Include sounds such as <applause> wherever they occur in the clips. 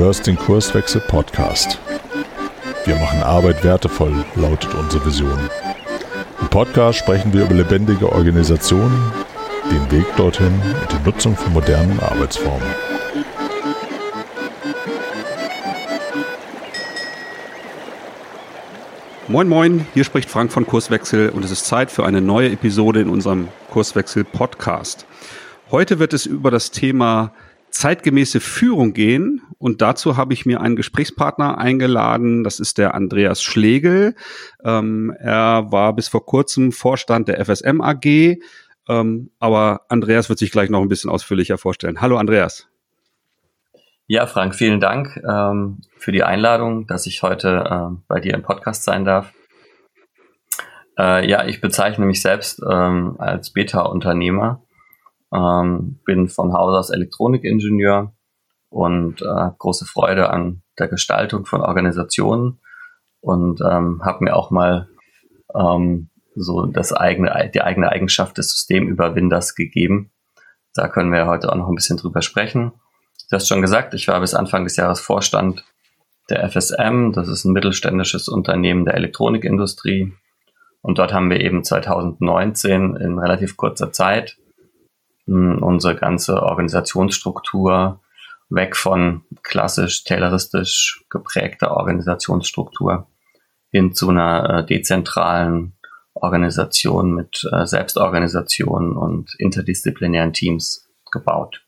hörst den Kurswechsel Podcast. Wir machen Arbeit wertevoll, lautet unsere Vision. Im Podcast sprechen wir über lebendige Organisationen, den Weg dorthin und die Nutzung von modernen Arbeitsformen. Moin Moin, hier spricht Frank von Kurswechsel und es ist Zeit für eine neue Episode in unserem Kurswechsel Podcast. Heute wird es über das Thema zeitgemäße Führung gehen. Und dazu habe ich mir einen Gesprächspartner eingeladen. Das ist der Andreas Schlegel. Ähm, er war bis vor kurzem Vorstand der FSM AG. Ähm, aber Andreas wird sich gleich noch ein bisschen ausführlicher vorstellen. Hallo Andreas. Ja, Frank, vielen Dank ähm, für die Einladung, dass ich heute äh, bei dir im Podcast sein darf. Äh, ja, ich bezeichne mich selbst ähm, als Beta-Unternehmer ähm, bin von Haus aus Elektronikingenieur und äh, habe große Freude an der Gestaltung von Organisationen und ähm, habe mir auch mal ähm, so das eigene, die eigene Eigenschaft des Systemüberwinders gegeben. Da können wir heute auch noch ein bisschen drüber sprechen. Du hast schon gesagt, ich war bis Anfang des Jahres Vorstand der FSM. Das ist ein mittelständisches Unternehmen der Elektronikindustrie. Und dort haben wir eben 2019 in relativ kurzer Zeit unsere ganze Organisationsstruktur weg von klassisch tayloristisch geprägter Organisationsstruktur hin zu einer äh, dezentralen Organisation mit äh, Selbstorganisation und interdisziplinären Teams gebaut.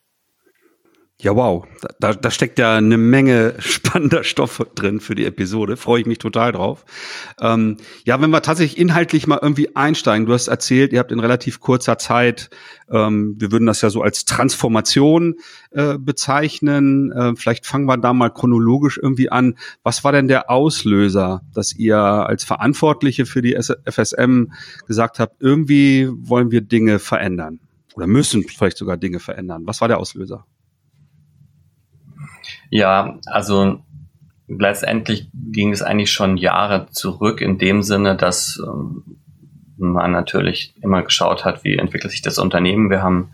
Ja, wow. Da, da steckt ja eine Menge <laughs> spannender Stoff drin für die Episode. Freue ich mich total drauf. Ähm, ja, wenn wir tatsächlich inhaltlich mal irgendwie einsteigen. Du hast erzählt, ihr habt in relativ kurzer Zeit, ähm, wir würden das ja so als Transformation äh, bezeichnen. Äh, vielleicht fangen wir da mal chronologisch irgendwie an. Was war denn der Auslöser, dass ihr als Verantwortliche für die FSM gesagt habt, irgendwie wollen wir Dinge verändern? Oder müssen vielleicht sogar Dinge verändern? Was war der Auslöser? Ja, also letztendlich ging es eigentlich schon Jahre zurück in dem Sinne, dass ähm, man natürlich immer geschaut hat, wie entwickelt sich das Unternehmen. Wir haben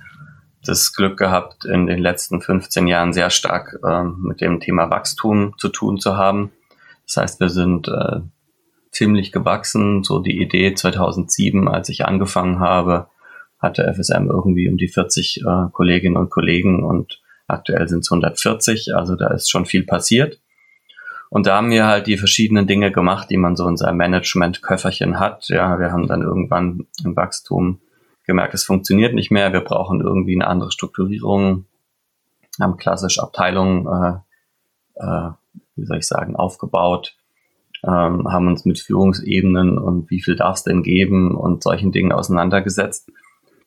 das Glück gehabt, in den letzten 15 Jahren sehr stark äh, mit dem Thema Wachstum zu tun zu haben. Das heißt, wir sind äh, ziemlich gewachsen. So die Idee 2007, als ich angefangen habe, hatte FSM irgendwie um die 40 äh, Kolleginnen und Kollegen und Aktuell sind es 140, also da ist schon viel passiert. Und da haben wir halt die verschiedenen Dinge gemacht, die man so in seinem Management-Köfferchen hat. Ja, wir haben dann irgendwann im Wachstum gemerkt, es funktioniert nicht mehr. Wir brauchen irgendwie eine andere Strukturierung. Haben klassisch Abteilungen, äh, äh, wie soll ich sagen, aufgebaut. Ähm, haben uns mit Führungsebenen und wie viel darf es denn geben und solchen Dingen auseinandergesetzt.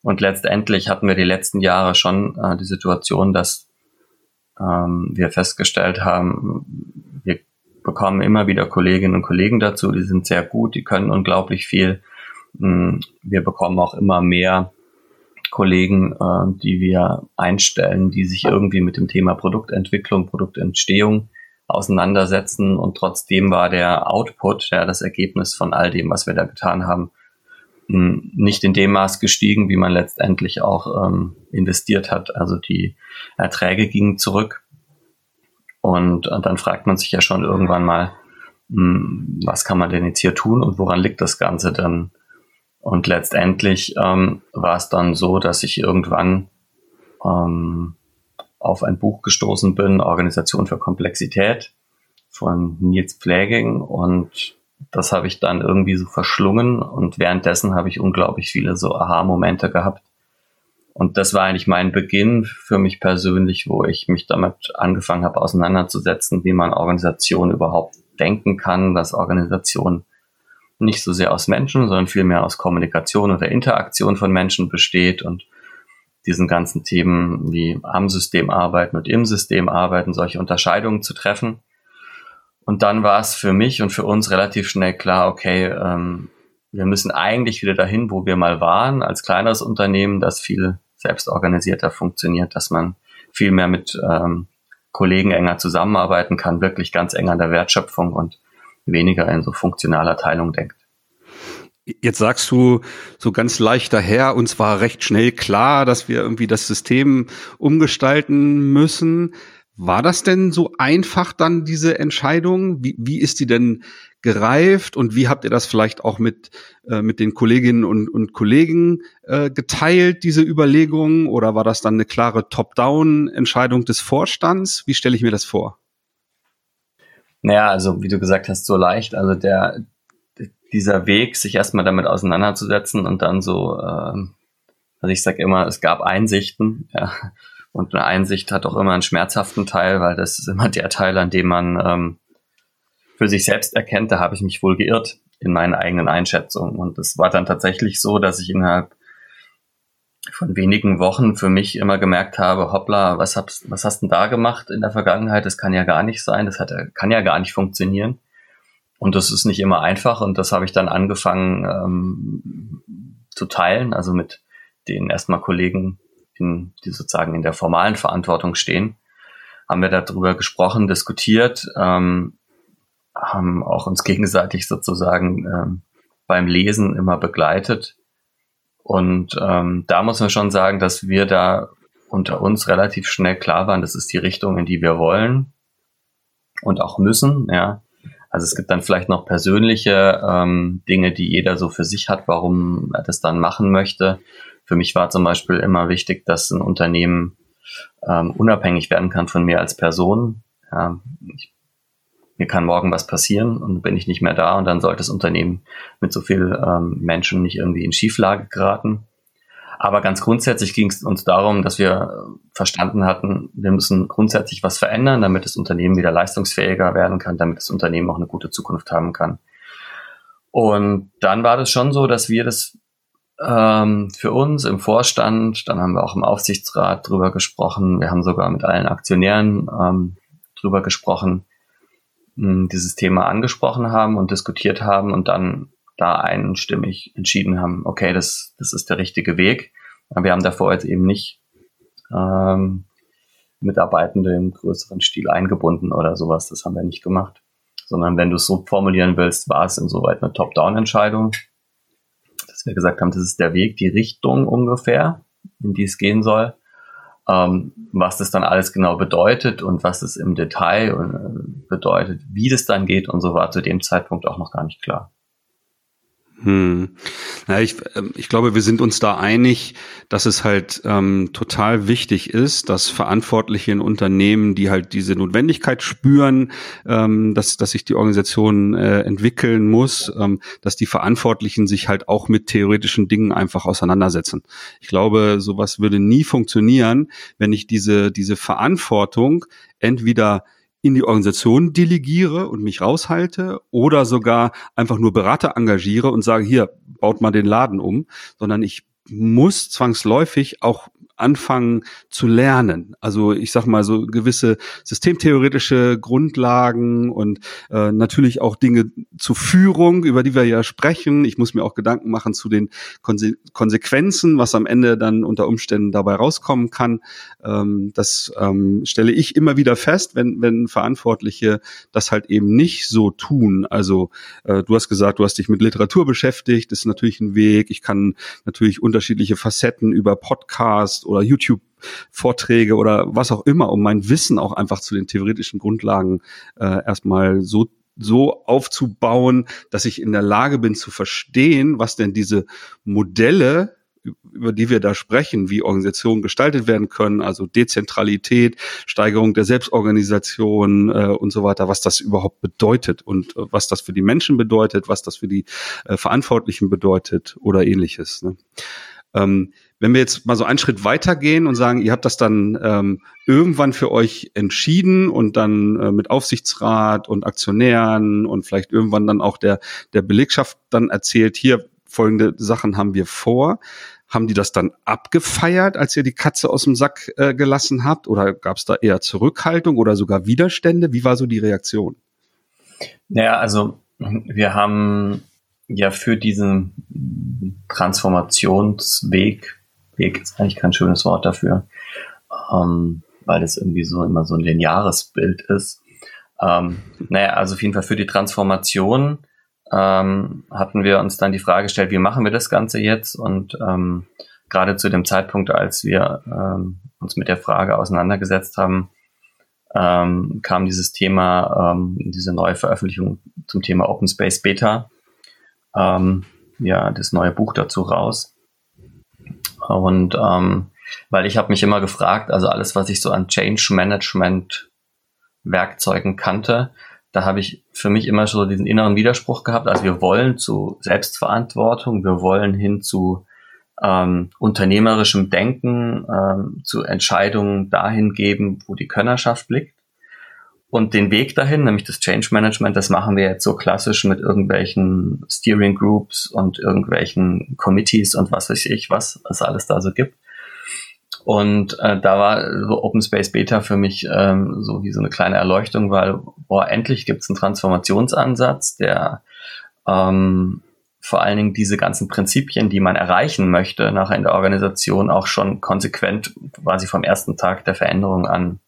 Und letztendlich hatten wir die letzten Jahre schon äh, die Situation, dass ähm, wir festgestellt haben, wir bekommen immer wieder Kolleginnen und Kollegen dazu, die sind sehr gut, die können unglaublich viel. Mm, wir bekommen auch immer mehr Kollegen, äh, die wir einstellen, die sich irgendwie mit dem Thema Produktentwicklung, Produktentstehung auseinandersetzen und trotzdem war der Output, ja, das Ergebnis von all dem, was wir da getan haben, nicht in dem Maß gestiegen, wie man letztendlich auch ähm, investiert hat. Also die Erträge gingen zurück. Und, und dann fragt man sich ja schon irgendwann mal, mh, was kann man denn jetzt hier tun und woran liegt das Ganze dann? Und letztendlich ähm, war es dann so, dass ich irgendwann ähm, auf ein Buch gestoßen bin, Organisation für Komplexität von Nils Pfleging und das habe ich dann irgendwie so verschlungen und währenddessen habe ich unglaublich viele so Aha-Momente gehabt. Und das war eigentlich mein Beginn für mich persönlich, wo ich mich damit angefangen habe, auseinanderzusetzen, wie man Organisation überhaupt denken kann, dass Organisation nicht so sehr aus Menschen, sondern vielmehr aus Kommunikation oder Interaktion von Menschen besteht und diesen ganzen Themen wie am System arbeiten und im System arbeiten, solche Unterscheidungen zu treffen. Und dann war es für mich und für uns relativ schnell klar, okay, ähm, wir müssen eigentlich wieder dahin, wo wir mal waren, als kleineres Unternehmen, das viel selbstorganisierter funktioniert, dass man viel mehr mit ähm, Kollegen enger zusammenarbeiten kann, wirklich ganz eng an der Wertschöpfung und weniger in so funktionaler Teilung denkt. Jetzt sagst du so ganz leicht daher, uns war recht schnell klar, dass wir irgendwie das System umgestalten müssen. War das denn so einfach dann, diese Entscheidung? Wie, wie ist die denn gereift und wie habt ihr das vielleicht auch mit, äh, mit den Kolleginnen und, und Kollegen äh, geteilt, diese Überlegungen? Oder war das dann eine klare Top-Down-Entscheidung des Vorstands? Wie stelle ich mir das vor? Naja, also wie du gesagt hast, so leicht. Also der, dieser Weg, sich erstmal damit auseinanderzusetzen und dann so, äh, also ich sage immer, es gab Einsichten, ja, und eine Einsicht hat auch immer einen schmerzhaften Teil, weil das ist immer der Teil, an dem man ähm, für sich selbst erkennt, da habe ich mich wohl geirrt in meinen eigenen Einschätzungen. Und es war dann tatsächlich so, dass ich innerhalb von wenigen Wochen für mich immer gemerkt habe, hoppla, was, hab, was hast du denn da gemacht in der Vergangenheit? Das kann ja gar nicht sein, das hat, kann ja gar nicht funktionieren. Und das ist nicht immer einfach und das habe ich dann angefangen ähm, zu teilen, also mit den erstmal Kollegen in, die sozusagen in der formalen Verantwortung stehen, haben wir darüber gesprochen, diskutiert, ähm, haben auch uns gegenseitig sozusagen ähm, beim Lesen immer begleitet. Und ähm, da muss man schon sagen, dass wir da unter uns relativ schnell klar waren, das ist die Richtung, in die wir wollen und auch müssen. Ja, also es gibt dann vielleicht noch persönliche ähm, Dinge, die jeder so für sich hat, warum er das dann machen möchte. Für mich war zum Beispiel immer wichtig, dass ein Unternehmen ähm, unabhängig werden kann von mir als Person. Ja, ich, mir kann morgen was passieren und bin ich nicht mehr da und dann sollte das Unternehmen mit so viel ähm, Menschen nicht irgendwie in Schieflage geraten. Aber ganz grundsätzlich ging es uns darum, dass wir verstanden hatten, wir müssen grundsätzlich was verändern, damit das Unternehmen wieder leistungsfähiger werden kann, damit das Unternehmen auch eine gute Zukunft haben kann. Und dann war das schon so, dass wir das ähm, für uns im Vorstand, dann haben wir auch im Aufsichtsrat drüber gesprochen, wir haben sogar mit allen Aktionären ähm, drüber gesprochen, dieses Thema angesprochen haben und diskutiert haben und dann da einstimmig entschieden haben, okay, das, das ist der richtige Weg. Aber wir haben davor jetzt eben nicht ähm, Mitarbeitende im größeren Stil eingebunden oder sowas. Das haben wir nicht gemacht. Sondern wenn du es so formulieren willst, war es insoweit eine Top-Down-Entscheidung dass wir gesagt haben, das ist der Weg, die Richtung ungefähr, in die es gehen soll. Ähm, was das dann alles genau bedeutet und was es im Detail äh, bedeutet, wie das dann geht und so war zu dem Zeitpunkt auch noch gar nicht klar. Hm. Na, ich, ähm, ich glaube, wir sind uns da einig, dass es halt ähm, total wichtig ist, dass Verantwortliche in Unternehmen, die halt diese Notwendigkeit spüren, ähm, dass, dass sich die Organisation äh, entwickeln muss, ähm, dass die Verantwortlichen sich halt auch mit theoretischen Dingen einfach auseinandersetzen. Ich glaube, sowas würde nie funktionieren, wenn ich diese, diese Verantwortung entweder in die Organisation delegiere und mich raushalte oder sogar einfach nur Berater engagiere und sage, hier, baut mal den Laden um, sondern ich muss zwangsläufig auch anfangen zu lernen. Also ich sag mal so gewisse systemtheoretische Grundlagen und äh, natürlich auch Dinge zur Führung, über die wir ja sprechen. Ich muss mir auch Gedanken machen zu den Konse Konsequenzen, was am Ende dann unter Umständen dabei rauskommen kann. Ähm, das ähm, stelle ich immer wieder fest, wenn, wenn Verantwortliche das halt eben nicht so tun. Also äh, du hast gesagt, du hast dich mit Literatur beschäftigt, das ist natürlich ein Weg. Ich kann natürlich unterschiedliche Facetten über Podcast oder YouTube Vorträge oder was auch immer, um mein Wissen auch einfach zu den theoretischen Grundlagen äh, erstmal so so aufzubauen, dass ich in der Lage bin zu verstehen, was denn diese Modelle über die wir da sprechen, wie Organisationen gestaltet werden können, also Dezentralität, Steigerung der Selbstorganisation äh, und so weiter, was das überhaupt bedeutet und äh, was das für die Menschen bedeutet, was das für die äh, Verantwortlichen bedeutet oder ähnliches. Ne? Ähm, wenn wir jetzt mal so einen Schritt weitergehen und sagen, ihr habt das dann ähm, irgendwann für euch entschieden und dann äh, mit Aufsichtsrat und Aktionären und vielleicht irgendwann dann auch der, der Belegschaft dann erzählt, hier folgende Sachen haben wir vor. Haben die das dann abgefeiert, als ihr die Katze aus dem Sack äh, gelassen habt? Oder gab es da eher Zurückhaltung oder sogar Widerstände? Wie war so die Reaktion? Naja, also wir haben ja für diesen Transformationsweg Weg ist eigentlich kein schönes Wort dafür, ähm, weil es irgendwie so immer so ein lineares Bild ist. Ähm, naja, also auf jeden Fall für die Transformation ähm, hatten wir uns dann die Frage gestellt, wie machen wir das Ganze jetzt? Und ähm, gerade zu dem Zeitpunkt, als wir ähm, uns mit der Frage auseinandergesetzt haben, ähm, kam dieses Thema, ähm, diese neue Veröffentlichung zum Thema Open Space Beta, ähm, ja, das neue Buch dazu raus. Und ähm, weil ich habe mich immer gefragt, also alles, was ich so an Change Management Werkzeugen kannte, da habe ich für mich immer so diesen inneren Widerspruch gehabt. Also wir wollen zu Selbstverantwortung, wir wollen hin zu ähm, unternehmerischem Denken, ähm, zu Entscheidungen dahin geben, wo die Könnerschaft liegt. Und den Weg dahin, nämlich das Change Management, das machen wir jetzt so klassisch mit irgendwelchen Steering Groups und irgendwelchen Committees und was weiß ich, was es alles da so gibt. Und äh, da war so Open Space Beta für mich ähm, so wie so eine kleine Erleuchtung, weil, boah, endlich gibt es einen Transformationsansatz, der ähm, vor allen Dingen diese ganzen Prinzipien, die man erreichen möchte, nachher in der Organisation auch schon konsequent quasi vom ersten Tag der Veränderung an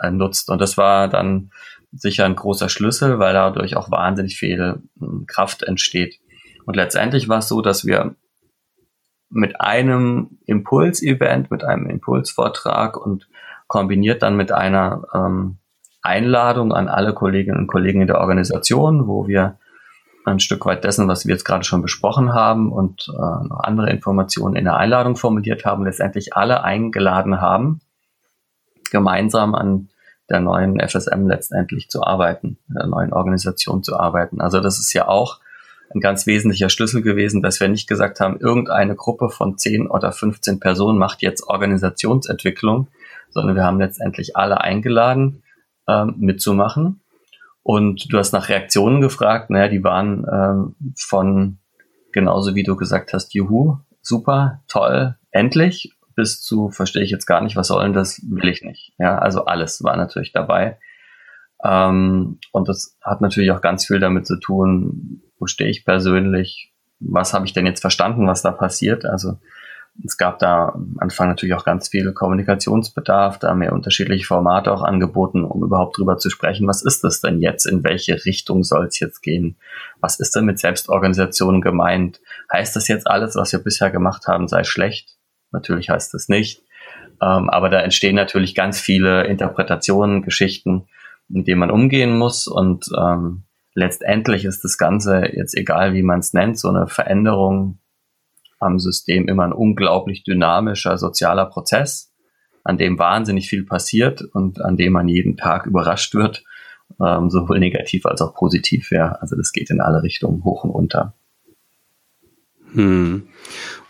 äh, nutzt. Und das war dann sicher ein großer Schlüssel, weil dadurch auch wahnsinnig viel äh, Kraft entsteht. Und letztendlich war es so, dass wir mit einem Impulsevent, mit einem Impulsvortrag und kombiniert dann mit einer ähm, Einladung an alle Kolleginnen und Kollegen in der Organisation, wo wir ein Stück weit dessen, was wir jetzt gerade schon besprochen haben und äh, noch andere Informationen in der Einladung formuliert haben, letztendlich alle eingeladen haben, gemeinsam an der neuen FSM letztendlich zu arbeiten, der neuen Organisation zu arbeiten. Also das ist ja auch ein ganz wesentlicher Schlüssel gewesen, dass wir nicht gesagt haben, irgendeine Gruppe von 10 oder 15 Personen macht jetzt Organisationsentwicklung, sondern wir haben letztendlich alle eingeladen, ähm, mitzumachen. Und du hast nach Reaktionen gefragt, naja, die waren ähm, von genauso wie du gesagt hast, juhu, super, toll, endlich, bis zu, verstehe ich jetzt gar nicht, was soll denn das, will ich nicht. Ja, also alles war natürlich dabei. Ähm, und das hat natürlich auch ganz viel damit zu tun, wo stehe ich persönlich, was habe ich denn jetzt verstanden, was da passiert. Also es gab da am Anfang natürlich auch ganz viel Kommunikationsbedarf, da mehr unterschiedliche Formate auch angeboten, um überhaupt drüber zu sprechen, was ist das denn jetzt, in welche Richtung soll es jetzt gehen, was ist denn mit Selbstorganisation gemeint, heißt das jetzt alles, was wir bisher gemacht haben, sei schlecht? Natürlich heißt das nicht, ähm, aber da entstehen natürlich ganz viele Interpretationen, Geschichten, mit denen man umgehen muss und ähm, letztendlich ist das Ganze jetzt egal, wie man es nennt, so eine Veränderung am System immer ein unglaublich dynamischer sozialer Prozess, an dem wahnsinnig viel passiert und an dem man jeden Tag überrascht wird, ähm, sowohl negativ als auch positiv. Ja, also das geht in alle Richtungen hoch und runter. Hm.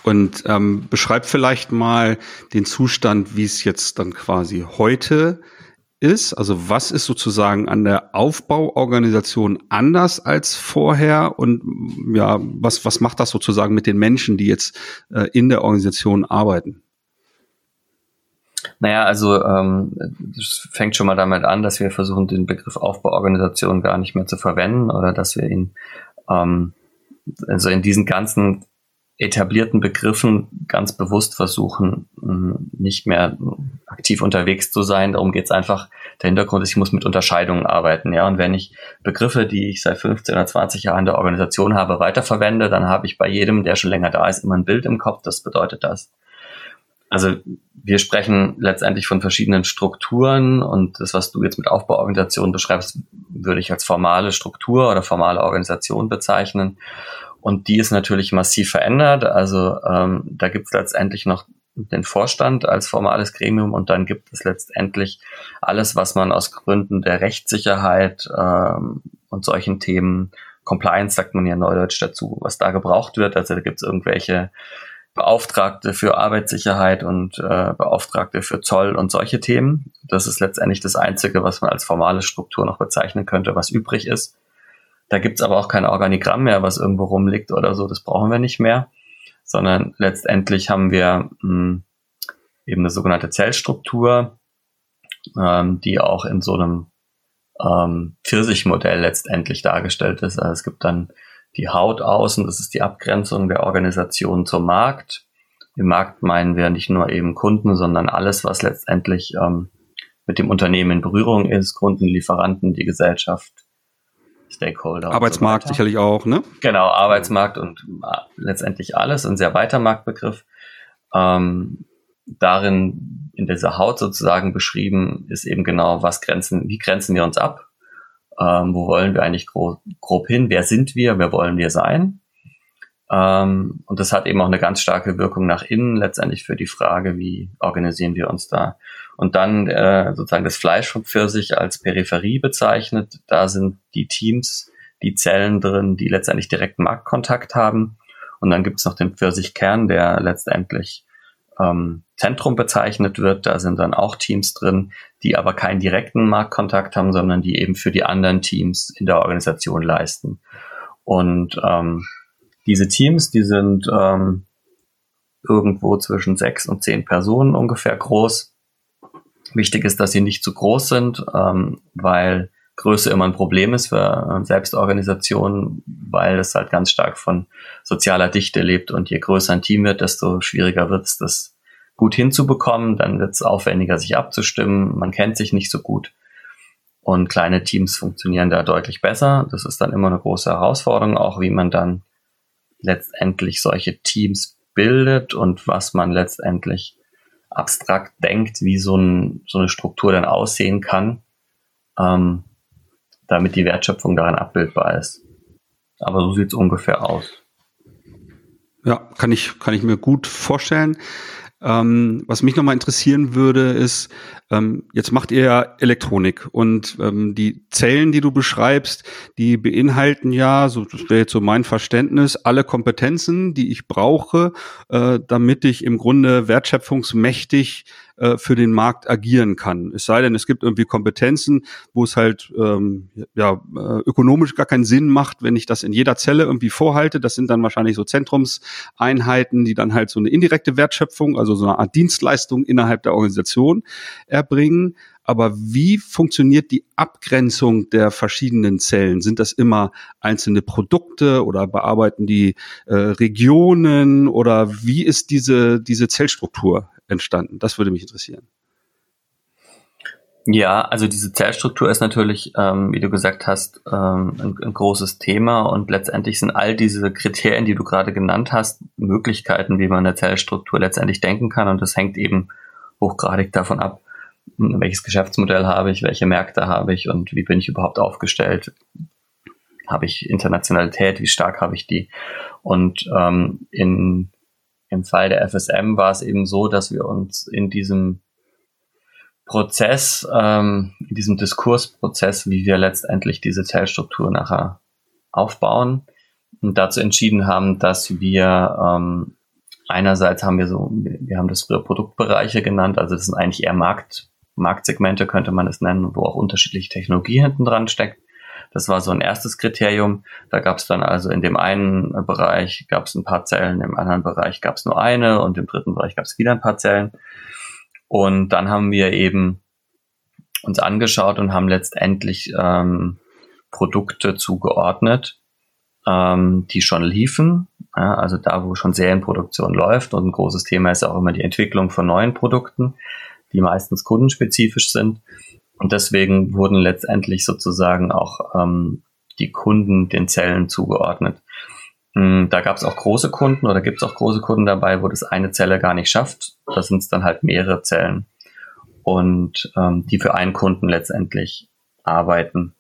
Und ähm, beschreib vielleicht mal den Zustand, wie es jetzt dann quasi heute ist? Also was ist sozusagen an der Aufbauorganisation anders als vorher? Und ja, was, was macht das sozusagen mit den Menschen, die jetzt äh, in der Organisation arbeiten? Naja, also ähm, es fängt schon mal damit an, dass wir versuchen, den Begriff Aufbauorganisation gar nicht mehr zu verwenden oder dass wir ihn ähm, also in diesen ganzen etablierten Begriffen ganz bewusst versuchen, nicht mehr aktiv unterwegs zu sein. Darum geht es einfach. Der Hintergrund ist, ich muss mit Unterscheidungen arbeiten. Ja, und wenn ich Begriffe, die ich seit 15 oder 20 Jahren in der Organisation habe, weiterverwende, dann habe ich bei jedem, der schon länger da ist, immer ein Bild im Kopf. Das bedeutet das. Also wir sprechen letztendlich von verschiedenen Strukturen und das, was du jetzt mit Aufbauorganisation beschreibst, würde ich als formale Struktur oder formale Organisation bezeichnen. Und die ist natürlich massiv verändert. Also ähm, da gibt es letztendlich noch den Vorstand als formales Gremium und dann gibt es letztendlich alles, was man aus Gründen der Rechtssicherheit ähm, und solchen Themen, Compliance sagt man ja neudeutsch dazu, was da gebraucht wird. Also da gibt es irgendwelche Beauftragte für Arbeitssicherheit und äh, Beauftragte für Zoll und solche Themen. Das ist letztendlich das Einzige, was man als formale Struktur noch bezeichnen könnte, was übrig ist. Da gibt's aber auch kein Organigramm mehr, was irgendwo rumliegt oder so. Das brauchen wir nicht mehr, sondern letztendlich haben wir mh, hm, eben eine sogenannte Zellstruktur, ähm, die auch in so einem ähm, Pfirsichmodell letztendlich dargestellt ist. Also es gibt dann die Haut außen, das ist die Abgrenzung der Organisation zum Markt. Im Markt meinen wir nicht nur eben Kunden, sondern alles, was letztendlich ähm, mit dem Unternehmen in Berührung ist, Kunden, Lieferanten, die Gesellschaft, Stakeholder. Arbeitsmarkt so sicherlich auch, ne? Genau, Arbeitsmarkt und äh, letztendlich alles, ein sehr weiter Marktbegriff. Ähm, darin in dieser Haut sozusagen beschrieben ist eben genau, was grenzen, wie grenzen wir uns ab? Ähm, wo wollen wir eigentlich grob, grob hin? Wer sind wir? Wer wollen wir sein? Ähm, und das hat eben auch eine ganz starke Wirkung nach innen, letztendlich für die Frage, wie organisieren wir uns da. Und dann äh, sozusagen das Fleisch von Pfirsich als Peripherie bezeichnet. Da sind die Teams, die Zellen drin, die letztendlich direkten Marktkontakt haben. Und dann gibt es noch den Pfirsichkern, der letztendlich ähm, Zentrum bezeichnet wird. Da sind dann auch Teams drin, die aber keinen direkten Marktkontakt haben, sondern die eben für die anderen Teams in der Organisation leisten. Und ähm, diese Teams, die sind ähm, irgendwo zwischen sechs und zehn Personen ungefähr groß. Wichtig ist, dass sie nicht zu groß sind, ähm, weil Größe immer ein Problem ist für äh, Selbstorganisationen, weil es halt ganz stark von sozialer Dichte lebt und je größer ein Team wird, desto schwieriger wird es, das gut hinzubekommen. Dann wird es aufwendiger, sich abzustimmen. Man kennt sich nicht so gut. Und kleine Teams funktionieren da deutlich besser. Das ist dann immer eine große Herausforderung, auch wie man dann letztendlich solche Teams bildet und was man letztendlich abstrakt denkt, wie so, ein, so eine Struktur dann aussehen kann, ähm, damit die Wertschöpfung daran abbildbar ist. Aber so sieht es ungefähr aus. Ja, kann ich, kann ich mir gut vorstellen. Ähm, was mich nochmal interessieren würde, ist, ähm, jetzt macht ihr ja Elektronik und ähm, die Zellen, die du beschreibst, die beinhalten ja, so das wäre jetzt so mein Verständnis, alle Kompetenzen, die ich brauche, äh, damit ich im Grunde wertschöpfungsmächtig äh, für den Markt agieren kann. Es sei denn, es gibt irgendwie Kompetenzen, wo es halt ähm, ja, äh, ökonomisch gar keinen Sinn macht, wenn ich das in jeder Zelle irgendwie vorhalte. Das sind dann wahrscheinlich so Zentrumseinheiten, die dann halt so eine indirekte Wertschöpfung, also so eine Art Dienstleistung innerhalb der Organisation erbringen. Aber wie funktioniert die Abgrenzung der verschiedenen Zellen? Sind das immer einzelne Produkte oder bearbeiten die äh, Regionen oder wie ist diese, diese Zellstruktur entstanden? Das würde mich interessieren. Ja, also diese Zellstruktur ist natürlich, ähm, wie du gesagt hast, ähm, ein, ein, großes Thema und letztendlich sind all diese Kriterien, die du gerade genannt hast, Möglichkeiten, wie man eine Zellstruktur letztendlich denken kann und das hängt eben hochgradig davon ab, welches Geschäftsmodell habe ich, welche Märkte habe ich und wie bin ich überhaupt aufgestellt. Habe ich Internationalität, wie stark habe ich die? Und ähm, in im Fall der FSM war es eben so, dass wir uns in diesem Prozess, ähm, in diesem Diskursprozess, wie wir letztendlich diese Zellstruktur nachher aufbauen, und dazu entschieden haben, dass wir ähm, einerseits haben wir so, wir haben das früher Produktbereiche genannt, also das sind eigentlich eher Markt, Marktsegmente könnte man es nennen, wo auch unterschiedliche Technologie hinten dran steckt. Das war so ein erstes Kriterium. Da gab es dann also in dem einen Bereich gab es ein paar Zellen, im anderen Bereich gab es nur eine und im dritten Bereich gab es wieder ein paar Zellen. Und dann haben wir eben uns angeschaut und haben letztendlich ähm, Produkte zugeordnet, ähm, die schon liefen. Ja, also da, wo schon Serienproduktion läuft. Und ein großes Thema ist auch immer die Entwicklung von neuen Produkten, die meistens kundenspezifisch sind. Und deswegen wurden letztendlich sozusagen auch ähm, die Kunden den Zellen zugeordnet. Hm, da gab es auch große Kunden oder gibt es auch große Kunden dabei, wo das eine Zelle gar nicht schafft. Da sind es dann halt mehrere Zellen und ähm, die für einen Kunden letztendlich arbeiten.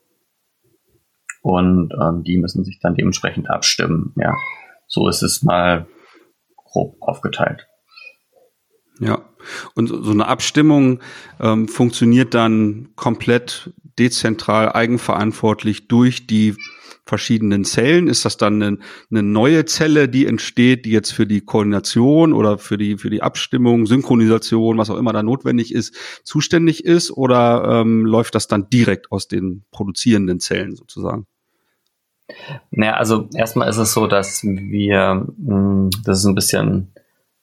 Und ähm, die müssen sich dann dementsprechend abstimmen. Ja, so ist es mal grob aufgeteilt. Ja, und so eine Abstimmung ähm, funktioniert dann komplett dezentral, eigenverantwortlich durch die verschiedenen Zellen? Ist das dann eine, eine, neue Zelle, die entsteht, die jetzt für die Koordination oder für die, für die Abstimmung, Synchronisation, was auch immer da notwendig ist, zuständig ist? Oder ähm, läuft das dann direkt aus den produzierenden Zellen sozusagen? Naja, also erstmal ist es so, dass wir, hm, das ist ein bisschen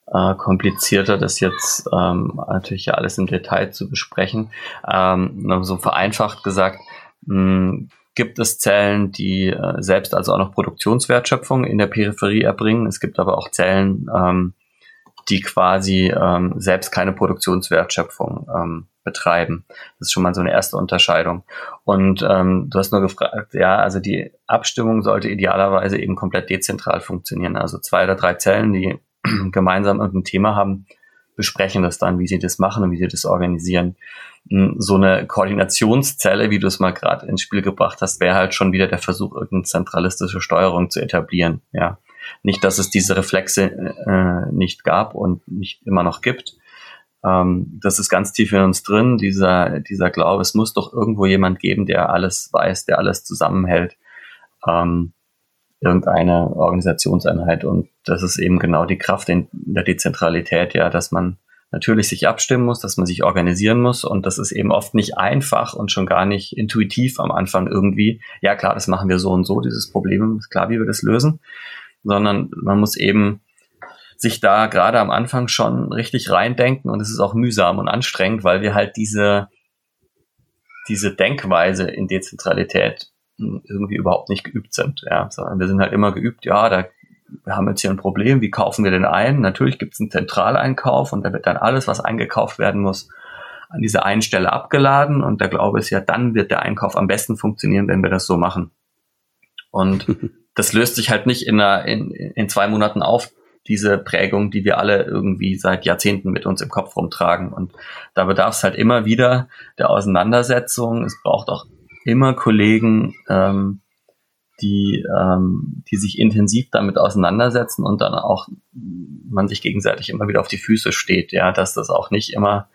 äh, komplizierter, das jetzt ähm, natürlich ja alles im Detail zu besprechen. Ähm, so vereinfacht gesagt, mh, hm, gibt es Zellen, die äh, selbst also auch noch Produktionswertschöpfung in der Peripherie erbringen. Es gibt aber auch Zellen, ähm, die quasi ähm, selbst keine Produktionswertschöpfung ähm, betreiben. Das ist schon mal so eine erste Unterscheidung. Und ähm, du hast nur gefragt, ja, also die Abstimmung sollte idealerweise eben komplett dezentral funktionieren. Also zwei oder drei Zellen, die <clears throat> gemeinsam irgendein Thema haben, besprechen das dann, wie sie das machen und wie sie das organisieren. Hm, so eine Koordinationszelle, wie du es mal gerade ins Spiel gebracht hast, wäre halt schon wieder der Versuch, irgendeine zentralistische Steuerung zu etablieren. Ja, nicht, dass es diese Reflexe äh, nicht gab und nicht immer noch gibt. Ähm, das ist ganz tief in uns drin, dieser, dieser Glaube, es muss doch irgendwo jemand geben, der alles weiß, der alles zusammenhält. Ähm, irgendeine Organisationseinheit. Und das ist eben genau die Kraft in der Dezentralität, ja, dass man natürlich sich abstimmen muss, dass man sich organisieren muss und das ist eben oft nicht einfach und schon gar nicht intuitiv am Anfang irgendwie. Ja klar, das machen wir so und so, dieses Problem ist klar, wie wir das lösen, sondern man muss eben sich da gerade am Anfang schon richtig reindenken und es ist auch mühsam und anstrengend, weil wir halt diese diese Denkweise in Dezentralität irgendwie überhaupt nicht geübt sind. Ja, sondern wir sind halt immer geübt, ja, da wir haben jetzt hier ein Problem, wie kaufen wir denn ein? Natürlich gibt es einen Zentraleinkauf und da wird dann alles, was eingekauft werden muss, an dieser einen Stelle abgeladen und der Glaube ist ja, dann wird der Einkauf am besten funktionieren, wenn wir das so machen. Und <laughs> das löst sich halt nicht in, einer, in, in zwei Monaten auf, diese Prägung, die wir alle irgendwie seit Jahrzehnten mit uns im Kopf rumtragen. Und da bedarf es halt immer wieder der Auseinandersetzung. Es braucht auch immer Kollegen, ähm, die, ähm, die sich intensiv damit auseinandersetzen und dann auch man sich gegenseitig immer wieder auf die Füße steht, ja, dass das auch nicht immer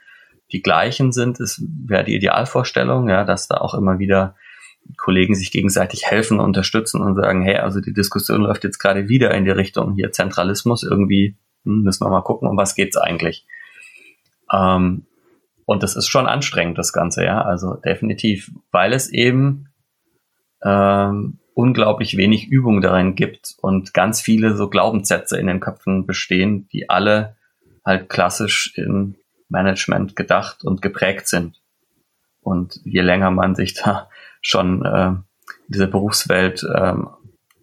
die gleichen sind, ist wäre die Idealvorstellung, ja, dass da auch immer wieder Kollegen sich gegenseitig helfen, unterstützen und sagen, hey, also die Diskussion läuft jetzt gerade wieder in die Richtung hier Zentralismus, irgendwie hm, müssen wir mal gucken, um was geht's eigentlich. Ähm, und das ist schon anstrengend, das Ganze, ja, also definitiv, weil es eben ähm, unglaublich wenig Übung darin gibt und ganz viele so Glaubenssätze in den Köpfen bestehen, die alle halt klassisch im Management gedacht und geprägt sind. Und je länger man sich da <laughs> schon äh, diese Berufswelt ähm,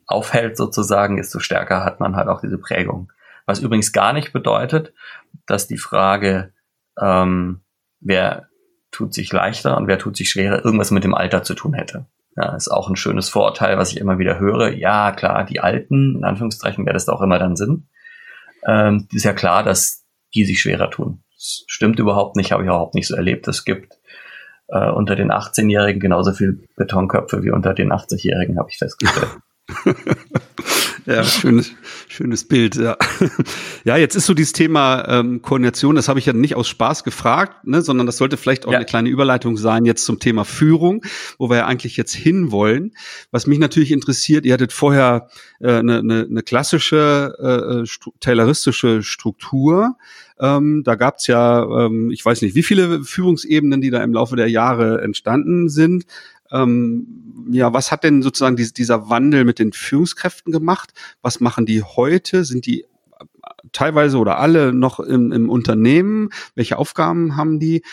aufhält sozusagen, desto stärker hat man halt auch diese Prägung. Was übrigens gar nicht bedeutet, dass die Frage, ähm, wer tut sich leichter und wer tut sich schwerer, irgendwas mit dem Alter zu tun hätte. Ja, ist auch ein schönes Vorurteil, was ich immer wieder höre. Ja, klar, die Alten, in Anführungszeichen, wer das da auch immer dann sind, ähm, ist ja klar, dass die sich schwerer tun. Das stimmt überhaupt nicht, habe ich überhaupt nicht so erlebt. Es gibt äh, unter den 18-Jährigen genauso viel Betonköpfe wie unter den 80-Jährigen, habe ich festgestellt. <laughs> Ja, schönes, schönes Bild. Ja. ja, jetzt ist so dieses Thema ähm, Koordination, das habe ich ja nicht aus Spaß gefragt, ne, sondern das sollte vielleicht auch ja. eine kleine Überleitung sein jetzt zum Thema Führung, wo wir ja eigentlich jetzt hinwollen. Was mich natürlich interessiert, ihr hattet vorher äh, eine, eine, eine klassische äh, stru tayloristische Struktur. Ähm, da gab's ja, ähm, ich weiß nicht, wie viele Führungsebenen, die da im Laufe der Jahre entstanden sind. Ähm, ja, was hat denn sozusagen dies, dieser Wandel mit den Führungskräften gemacht? Was machen die heute? Sind die äh, teilweise oder alle noch im, im Unternehmen? Welche Aufgaben haben die?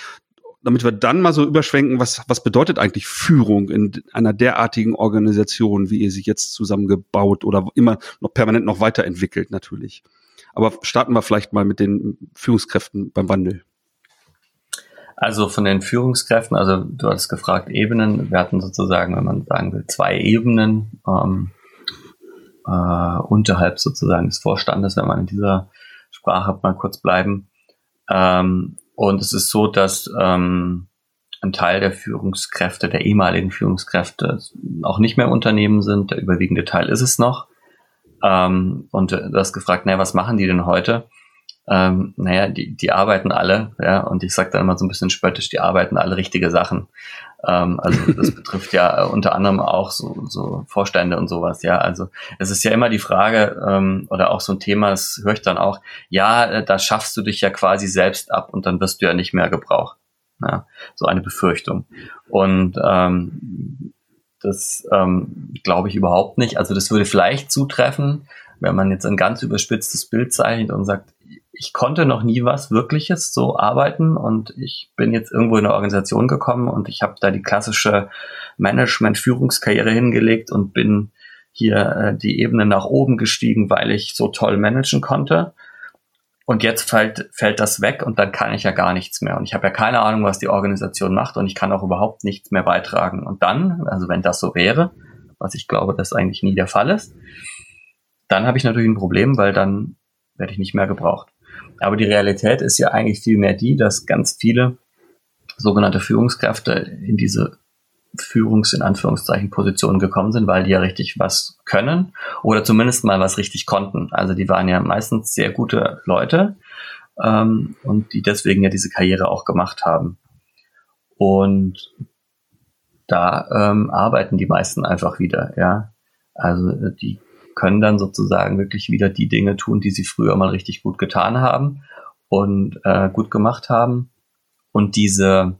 Damit wir dann mal so überschwenken, was, was bedeutet eigentlich Führung in einer derartigen Organisation, wie ihr sie jetzt zusammengebaut oder immer noch permanent noch weiterentwickelt natürlich. Aber starten wir vielleicht mal mit den Führungskräften beim Wandel. Also von den Führungskräften, also du hattest gefragt Ebenen, wir hatten sozusagen, wenn man sagen will, zwei Ebenen ähm, äh, unterhalb sozusagen des Vorstandes, wenn man in dieser Sprache mal kurz bleiben. Ähm, und es ist so, dass ähm, ein Teil der Führungskräfte, der ehemaligen Führungskräfte auch nicht mehr Unternehmen sind. Der überwiegende Teil ist es noch. Ähm, und du hast gefragt, naja, was machen die denn heute? Ähm, naja, die, die arbeiten alle, ja, und ich sage da immer so ein bisschen spöttisch, die arbeiten alle richtige Sachen. Ähm, also das <laughs> betrifft ja unter anderem auch so, so Vorstände und sowas, ja. Also es ist ja immer die Frage, ähm, oder auch so ein Thema, das höre ich dann auch, ja, äh, da schaffst du dich ja quasi selbst ab und dann wirst du ja nicht mehr gebraucht. Ja, so eine Befürchtung. Und ähm, das ähm, glaube ich überhaupt nicht. Also das würde vielleicht zutreffen, wenn man jetzt ein ganz überspitztes Bild zeichnet und sagt, ich konnte noch nie was Wirkliches so arbeiten und ich bin jetzt irgendwo in eine Organisation gekommen und ich habe da die klassische Management-Führungskarriere hingelegt und bin hier äh, die Ebene nach oben gestiegen, weil ich so toll managen konnte. Und jetzt fällt, fällt das weg und dann kann ich ja gar nichts mehr. Und ich habe ja keine Ahnung, was die Organisation macht und ich kann auch überhaupt nichts mehr beitragen. Und dann, also wenn das so wäre, was ich glaube, dass eigentlich nie der Fall ist, dann habe ich natürlich ein Problem, weil dann werde ich nicht mehr gebraucht. Aber die Realität ist ja eigentlich vielmehr die, dass ganz viele sogenannte Führungskräfte in diese Führungs- in Anführungszeichen Positionen gekommen sind, weil die ja richtig was können oder zumindest mal was richtig konnten. Also die waren ja meistens sehr gute Leute ähm, und die deswegen ja diese Karriere auch gemacht haben. Und da ähm, arbeiten die meisten einfach wieder, ja. Also die können dann sozusagen wirklich wieder die Dinge tun, die sie früher mal richtig gut getan haben und äh, gut gemacht haben. Und diese,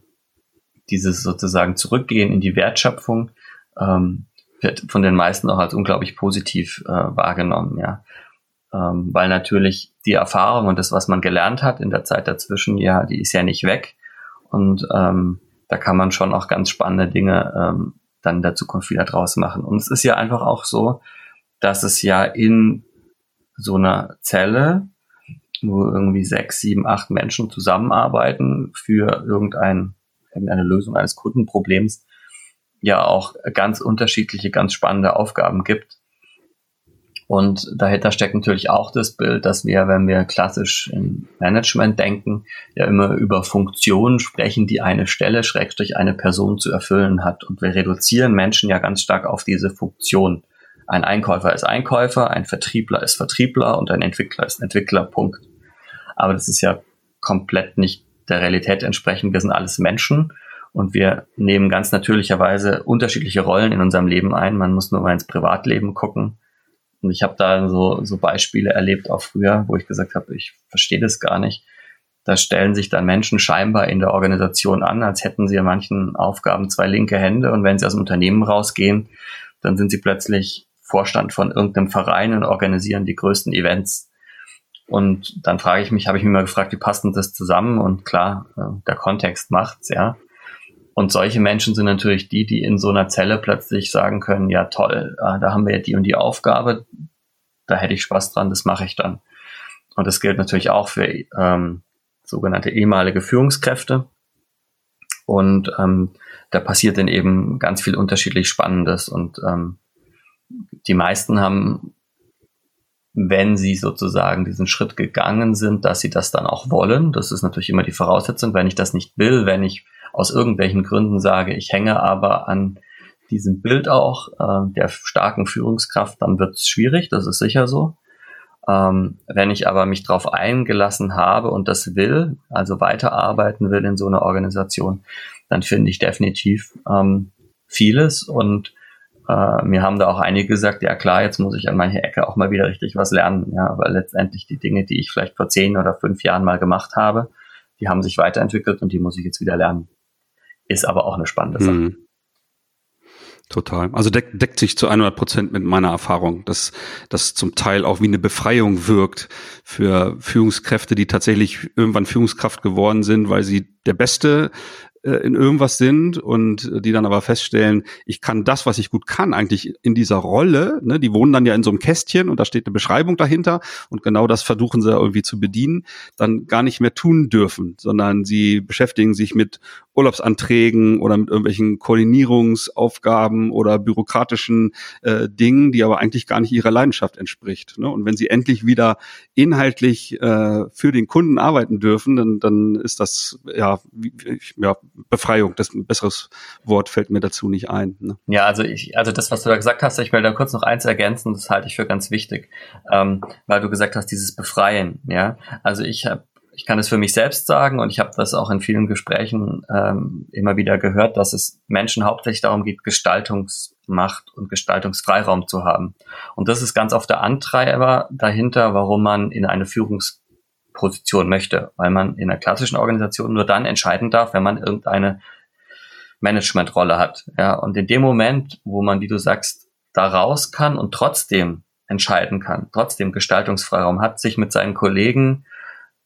dieses sozusagen Zurückgehen in die Wertschöpfung ähm, wird von den meisten auch als unglaublich positiv äh, wahrgenommen, ja. Ähm, weil natürlich die Erfahrung und das, was man gelernt hat in der Zeit dazwischen, ja, die ist ja nicht weg. Und ähm, da kann man schon auch ganz spannende Dinge ähm, dann in der Zukunft wieder draus machen. Und es ist ja einfach auch so, dass es ja in so einer Zelle, wo irgendwie sechs, sieben, acht Menschen zusammenarbeiten für irgendein, irgendeine Lösung eines Kundenproblems, ja auch ganz unterschiedliche, ganz spannende Aufgaben gibt. Und dahinter steckt natürlich auch das Bild, dass wir, wenn wir klassisch im Management denken, ja immer über Funktionen sprechen, die eine Stelle, Schrägstrich eine Person zu erfüllen hat. Und wir reduzieren Menschen ja ganz stark auf diese Funktion. Ein Einkäufer ist Einkäufer, ein Vertriebler ist Vertriebler und ein Entwickler ist Entwickler, Punkt. Aber das ist ja komplett nicht der Realität entsprechend. Wir sind alles Menschen und wir nehmen ganz natürlicherweise unterschiedliche Rollen in unserem Leben ein. Man muss nur mal ins Privatleben gucken und ich habe da so, so Beispiele erlebt auch früher, wo ich gesagt habe, ich verstehe das gar nicht. Da stellen sich dann Menschen scheinbar in der Organisation an, als hätten sie an manchen Aufgaben zwei linke Hände und wenn sie aus dem Unternehmen rausgehen, dann sind sie plötzlich Vorstand von irgendeinem Verein und organisieren die größten Events. Und dann frage ich mich, habe ich mich mal gefragt, wie passt denn das zusammen? Und klar, äh, der Kontext macht's, ja. Und solche Menschen sind natürlich die, die in so einer Zelle plötzlich sagen können, ja toll, äh, da haben wir ja die und die Aufgabe, da hätte ich Spaß dran, das mache ich dann. Und das gilt natürlich auch für ähm, sogenannte ehemalige Führungskräfte. Und ähm, da passiert dann eben ganz viel unterschiedlich Spannendes. Und ähm, die meisten haben, wenn sie sozusagen diesen Schritt gegangen sind, dass sie das dann auch wollen. Das ist natürlich immer die Voraussetzung. Wenn ich das nicht will, wenn ich aus irgendwelchen Gründen sage, ich hänge aber an diesem Bild auch äh, der starken Führungskraft, dann wird es schwierig, das ist sicher so. Ähm, wenn ich aber mich darauf eingelassen habe und das will, also weiterarbeiten will in so einer Organisation, dann finde ich definitiv ähm, vieles und äh, mir haben da auch einige gesagt, ja klar, jetzt muss ich an mancher Ecke auch mal wieder richtig was lernen, ja, aber letztendlich die Dinge, die ich vielleicht vor zehn oder fünf Jahren mal gemacht habe, die haben sich weiterentwickelt und die muss ich jetzt wieder lernen. Ist aber auch eine spannende Sache. Mhm. Total. Also deck, deckt sich zu 100 Prozent mit meiner Erfahrung, dass das zum Teil auch wie eine Befreiung wirkt für Führungskräfte, die tatsächlich irgendwann Führungskraft geworden sind, weil sie der Beste äh, in irgendwas sind und die dann aber feststellen, ich kann das, was ich gut kann, eigentlich in dieser Rolle, ne, die wohnen dann ja in so einem Kästchen und da steht eine Beschreibung dahinter und genau das versuchen sie irgendwie zu bedienen, dann gar nicht mehr tun dürfen, sondern sie beschäftigen sich mit Urlaubsanträgen oder mit irgendwelchen Koordinierungsaufgaben oder bürokratischen äh, Dingen, die aber eigentlich gar nicht ihrer Leidenschaft entspricht. Ne? Und wenn sie endlich wieder inhaltlich äh, für den Kunden arbeiten dürfen, dann, dann ist das ja, ja Befreiung. Das ein besseres Wort fällt mir dazu nicht ein. Ne? Ja, also ich, also das, was du da gesagt hast, ich will da kurz noch eins ergänzen, das halte ich für ganz wichtig, ähm, weil du gesagt hast, dieses Befreien. Ja, also ich habe ich kann es für mich selbst sagen und ich habe das auch in vielen Gesprächen ähm, immer wieder gehört, dass es Menschen hauptsächlich darum geht, Gestaltungsmacht und Gestaltungsfreiraum zu haben. Und das ist ganz oft der Antreiber dahinter, warum man in eine Führungs Position möchte, weil man in einer klassischen Organisation nur dann entscheiden darf, wenn man irgendeine Managementrolle hat. Ja, und in dem Moment, wo man, wie du sagst, da raus kann und trotzdem entscheiden kann, trotzdem Gestaltungsfreiraum hat, sich mit seinen Kollegen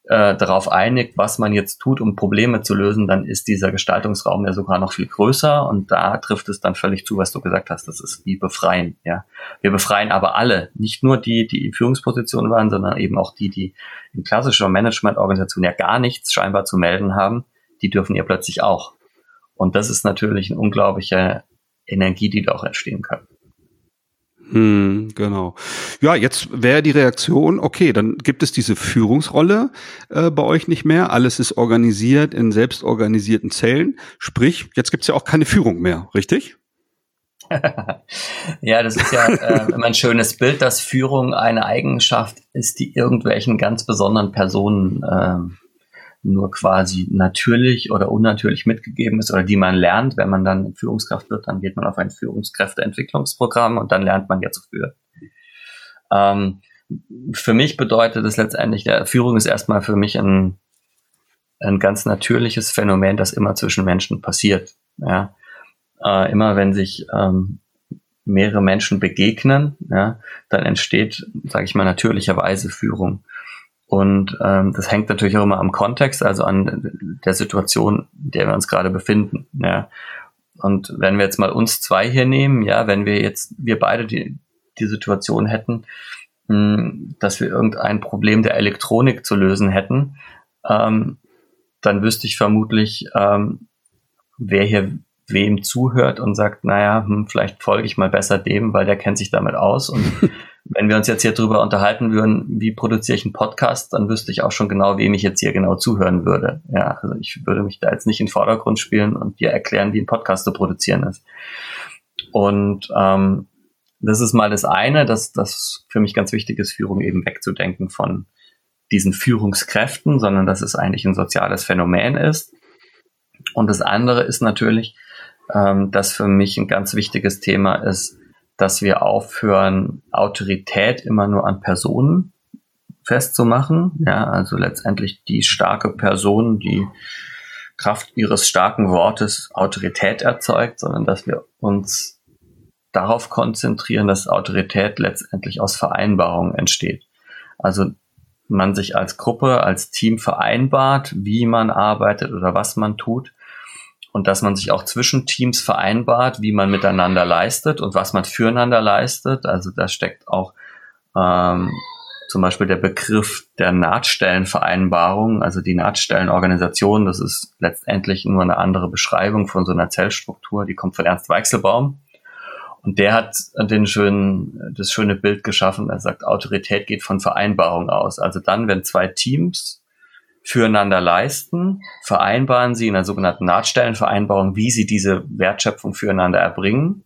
äh, darauf einigt, was man jetzt tut, um Probleme zu lösen, dann ist dieser Gestaltungsraum ja sogar noch viel größer und da trifft es dann völlig zu, was du gesagt hast. Das ist wie befreien. Ja, wir befreien aber alle, nicht nur die, die in Führungspositionen waren, sondern eben auch die, die in klassischer Managementorganisation ja gar nichts scheinbar zu melden haben. Die dürfen ja plötzlich auch. Und das ist natürlich eine unglaubliche Energie, die da auch entstehen kann. Hm, genau. Ja, jetzt wäre die Reaktion, okay, dann gibt es diese Führungsrolle äh, bei euch nicht mehr. Alles ist organisiert in selbstorganisierten Zellen. Sprich, jetzt gibt's ja auch keine Führung mehr, richtig? <laughs> ja, das ist ja äh, immer ein schönes Bild, dass Führung eine Eigenschaft ist, die irgendwelchen ganz besonderen Personen äh, nur quasi natürlich oder unnatürlich mitgegeben ist oder die man lernt. Wenn man dann Führungskraft wird, dann geht man auf ein Führungskräfteentwicklungsprogramm und dann lernt man ja zu führen. Ähm, für mich bedeutet es letztendlich, der Führung ist erstmal für mich ein, ein ganz natürliches Phänomen, das immer zwischen Menschen passiert. Ja? Äh, immer wenn sich ähm, mehrere Menschen begegnen, ja, dann entsteht, sage ich mal, natürlicherweise Führung. Und ähm, das hängt natürlich auch immer am Kontext, also an der Situation, in der wir uns gerade befinden. Ja. Und wenn wir jetzt mal uns zwei hier nehmen, ja, wenn wir jetzt, wir beide die, die Situation hätten, mh, hm, dass wir irgendein Problem der Elektronik zu lösen hätten, ähm, dann wüsste ich vermutlich, ähm, wer hier wem zuhört und sagt, naja, hm, vielleicht folge ich mal besser dem, weil der kennt sich damit aus. Und <laughs> wenn wir uns jetzt hier drüber unterhalten würden, wie produziere ich einen Podcast, dann wüsste ich auch schon genau, wem ich jetzt hier genau zuhören würde. Ja, also ich würde mich da jetzt nicht in den Vordergrund spielen und dir erklären, wie ein Podcast zu produzieren ist. Und ähm, das ist mal das eine, dass das für mich ganz wichtig ist, Führung eben wegzudenken von diesen Führungskräften, sondern dass es eigentlich ein soziales Phänomen ist. Und das andere ist natürlich, ähm, dass für mich ein ganz wichtiges Thema ist, dass wir aufhören, Autorität immer nur an Personen festzumachen. Ja, also letztendlich die starke Person, die Kraft ihres starken Wortes Autorität erzeugt, sondern dass wir uns darauf konzentrieren, dass Autorität letztendlich aus Vereinbarungen entsteht. Also man sich als Gruppe, als Team vereinbart, wie man arbeitet oder was man tut und dass man sich auch zwischen Teams vereinbart, wie man miteinander leistet und was man füreinander leistet. Also da steckt auch ähm, zum Beispiel der Begriff der Nahtstellenvereinbarung, also die Nahtstellenorganisation, das ist letztendlich nur eine andere Beschreibung von so einer Zellstruktur, die kommt von Ernst Weichselbaum. Und der hat den schönen, das schöne Bild geschaffen. Er sagt, Autorität geht von Vereinbarung aus. Also dann, wenn zwei Teams füreinander leisten, vereinbaren sie in einer sogenannten Nahtstellenvereinbarung, wie sie diese Wertschöpfung füreinander erbringen.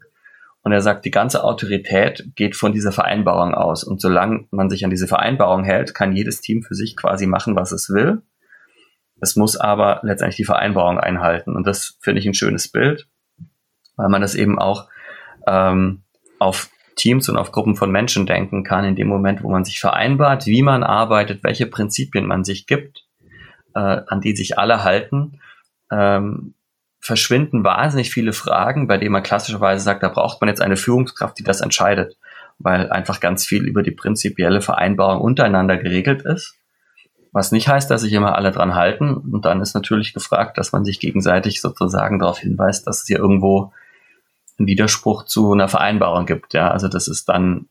Und er sagt, die ganze Autorität geht von dieser Vereinbarung aus. Und solange man sich an diese Vereinbarung hält, kann jedes Team für sich quasi machen, was es will. Es muss aber letztendlich die Vereinbarung einhalten. Und das finde ich ein schönes Bild, weil man das eben auch ähm, auf Teams und auf Gruppen von Menschen denken kann, in dem Moment, wo man sich vereinbart, wie man arbeitet, welche Prinzipien man sich gibt äh, an die sich alle halten, ähm, verschwinden wahnsinnig viele Fragen, bei denen man klassischerweise sagt, da braucht man jetzt eine Führungskraft, die das entscheidet, weil einfach ganz viel über die prinzipielle Vereinbarung untereinander geregelt ist. Was nicht heißt, dass sich immer alle dran halten. Und dann ist natürlich gefragt, dass man sich gegenseitig sozusagen darauf hinweist, dass es hier irgendwo einen Widerspruch zu einer Vereinbarung gibt. Ja, also das ist dann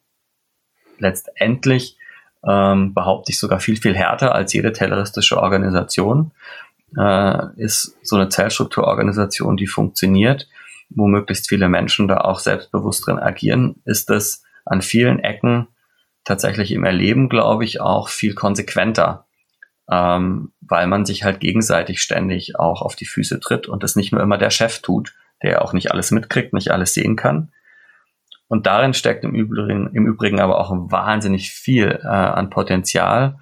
letztendlich ähm, behaupte ich sogar viel, viel härter als jede terroristische Organisation, äh, ist so eine Zellstrukturorganisation, die funktioniert, wo möglichst viele Menschen da auch selbstbewusst drin agieren, ist es an vielen Ecken tatsächlich im Erleben, glaube ich, auch viel konsequenter, ähm, weil man sich halt gegenseitig ständig auch auf die Füße tritt und das nicht nur immer der Chef tut, der auch nicht alles mitkriegt, nicht alles sehen kann, und darin steckt im Übrigen, im Übrigen aber auch wahnsinnig viel äh, an Potenzial,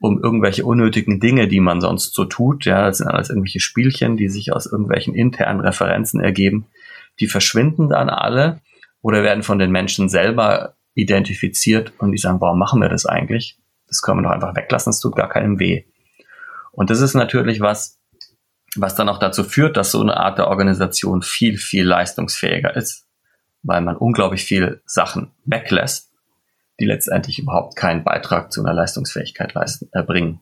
um irgendwelche unnötigen Dinge, die man sonst so tut, ja, das sind alles irgendwelche Spielchen, die sich aus irgendwelchen internen Referenzen ergeben, die verschwinden dann alle oder werden von den Menschen selber identifiziert und die sagen, warum machen wir das eigentlich? Das können wir doch einfach weglassen, es tut gar keinem weh. Und das ist natürlich was, was dann auch dazu führt, dass so eine Art der Organisation viel, viel leistungsfähiger ist weil man unglaublich viel Sachen weglässt, die letztendlich überhaupt keinen Beitrag zu einer Leistungsfähigkeit leisten, erbringen.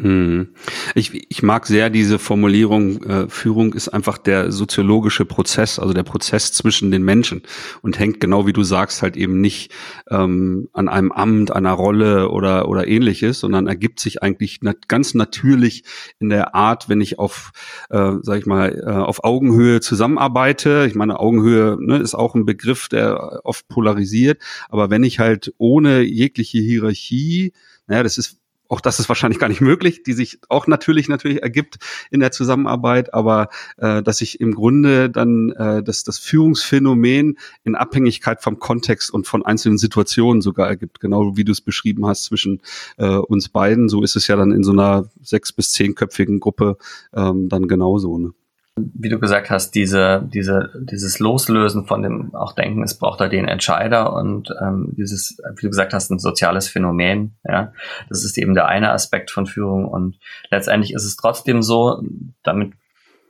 Hm. Ich, ich mag sehr diese Formulierung, äh, Führung ist einfach der soziologische Prozess, also der Prozess zwischen den Menschen und hängt genau wie du sagst halt eben nicht ähm, an einem Amt, einer Rolle oder, oder ähnliches, sondern ergibt sich eigentlich nat ganz natürlich in der Art, wenn ich auf, äh, sag ich mal, äh, auf Augenhöhe zusammenarbeite. Ich meine, Augenhöhe ne, ist auch ein Begriff, der oft polarisiert, aber wenn ich halt ohne jegliche Hierarchie naja, das ist auch das ist wahrscheinlich gar nicht möglich, die sich auch natürlich natürlich ergibt in der Zusammenarbeit, aber äh, dass sich im Grunde dann äh, das, das Führungsphänomen in Abhängigkeit vom Kontext und von einzelnen Situationen sogar ergibt, genau wie du es beschrieben hast zwischen äh, uns beiden. So ist es ja dann in so einer sechs bis zehnköpfigen Gruppe ähm, dann genauso. Ne? Wie du gesagt hast, diese, diese, dieses Loslösen von dem auch Denken, es braucht da den Entscheider und ähm, dieses, wie du gesagt hast, ein soziales Phänomen. Ja, das ist eben der eine Aspekt von Führung und letztendlich ist es trotzdem so, damit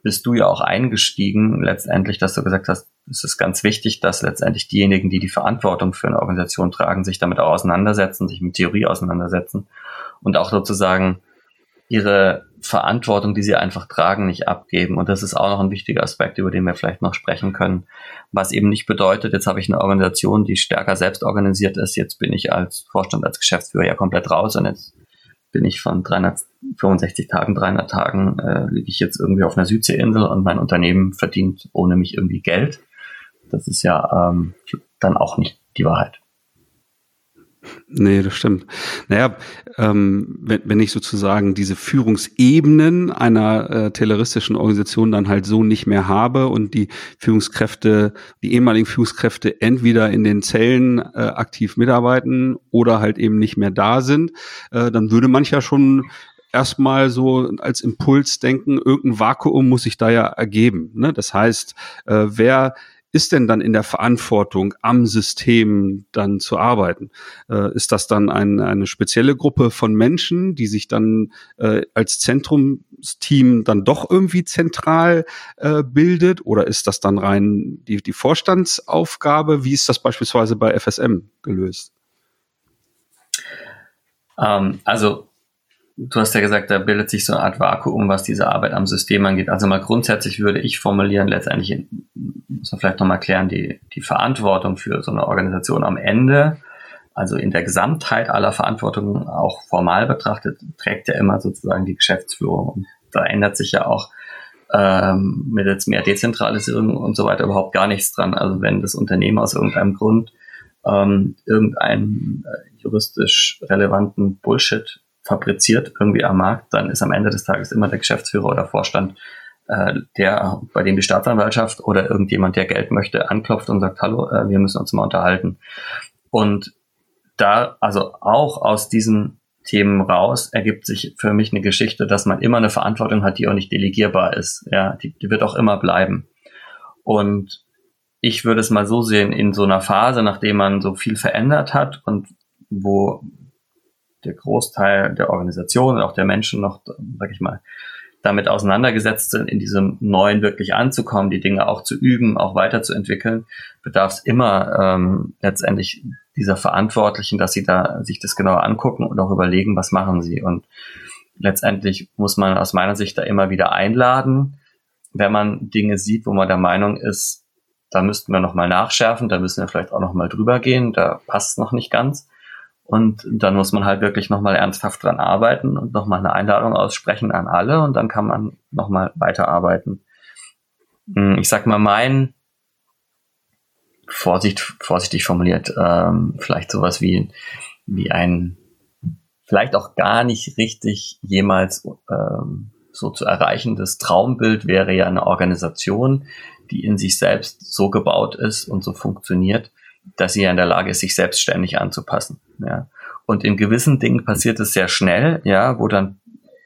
bist du ja auch eingestiegen, letztendlich, dass du gesagt hast, es ist ganz wichtig, dass letztendlich diejenigen, die die Verantwortung für eine Organisation tragen, sich damit auch auseinandersetzen, sich mit Theorie auseinandersetzen und auch sozusagen ihre Verantwortung, die sie einfach tragen, nicht abgeben. Und das ist auch noch ein wichtiger Aspekt, über den wir vielleicht noch sprechen können. Was eben nicht bedeutet, jetzt habe ich eine Organisation, die stärker selbst organisiert ist. Jetzt bin ich als Vorstand, als Geschäftsführer ja komplett raus und jetzt bin ich von 365 Tagen, 300 Tagen, äh, liege ich jetzt irgendwie auf einer Südseeinsel und mein Unternehmen verdient ohne mich irgendwie Geld. Das ist ja ähm, dann auch nicht die Wahrheit. Nee, das stimmt. Naja, ähm, wenn, wenn ich sozusagen diese Führungsebenen einer äh, tayloristischen Organisation dann halt so nicht mehr habe und die Führungskräfte, die ehemaligen Führungskräfte entweder in den Zellen äh, aktiv mitarbeiten oder halt eben nicht mehr da sind, äh, dann würde mancher schon erstmal so als Impuls denken, irgendein Vakuum muss sich da ja ergeben. Ne? Das heißt, äh, wer ist denn dann in der Verantwortung, am System dann zu arbeiten? Äh, ist das dann ein, eine spezielle Gruppe von Menschen, die sich dann äh, als Zentrumsteam dann doch irgendwie zentral äh, bildet? Oder ist das dann rein die, die Vorstandsaufgabe? Wie ist das beispielsweise bei FSM gelöst? Ähm, also du hast ja gesagt, da bildet sich so eine Art Vakuum, was diese Arbeit am System angeht. Also mal grundsätzlich würde ich formulieren, letztendlich muss man vielleicht nochmal klären, die, die Verantwortung für so eine Organisation am Ende, also in der Gesamtheit aller Verantwortungen auch formal betrachtet, trägt ja immer sozusagen die Geschäftsführung. Und da ändert sich ja auch ähm, mit jetzt mehr Dezentralisierung und so weiter überhaupt gar nichts dran. Also wenn das Unternehmen aus irgendeinem Grund ähm, irgendeinen äh, juristisch relevanten Bullshit fabriziert irgendwie am Markt, dann ist am Ende des Tages immer der Geschäftsführer oder Vorstand, äh, der bei dem die Staatsanwaltschaft oder irgendjemand, der Geld möchte, anklopft und sagt, hallo, äh, wir müssen uns mal unterhalten. Und da, also auch aus diesen Themen raus, ergibt sich für mich eine Geschichte, dass man immer eine Verantwortung hat, die auch nicht delegierbar ist. Ja, die, die wird auch immer bleiben. Und ich würde es mal so sehen, in so einer Phase, nachdem man so viel verändert hat und wo der Großteil der Organisation und auch der Menschen noch, sag ich mal, damit auseinandergesetzt sind, in diesem Neuen wirklich anzukommen, die Dinge auch zu üben, auch weiterzuentwickeln, bedarf es immer ähm, letztendlich dieser Verantwortlichen, dass sie da sich das genauer angucken und auch überlegen, was machen sie. Und letztendlich muss man aus meiner Sicht da immer wieder einladen, wenn man Dinge sieht, wo man der Meinung ist, da müssten wir nochmal nachschärfen, da müssen wir vielleicht auch nochmal drüber gehen, da passt es noch nicht ganz. Und dann muss man halt wirklich nochmal ernsthaft dran arbeiten und nochmal eine Einladung aussprechen an alle und dann kann man nochmal weiterarbeiten. Hm, ich sag mal, mein Vorsicht, vorsichtig formuliert, ähm, vielleicht sowas wie, wie ein, vielleicht auch gar nicht richtig jemals ähm, so zu erreichendes Traumbild wäre ja eine Organisation, die in sich selbst so gebaut ist und so funktioniert, dass sie ja in der Lage ist, sich selbstständig anzupassen. Ja. Und in gewissen Dingen passiert es sehr schnell, ja, wo dann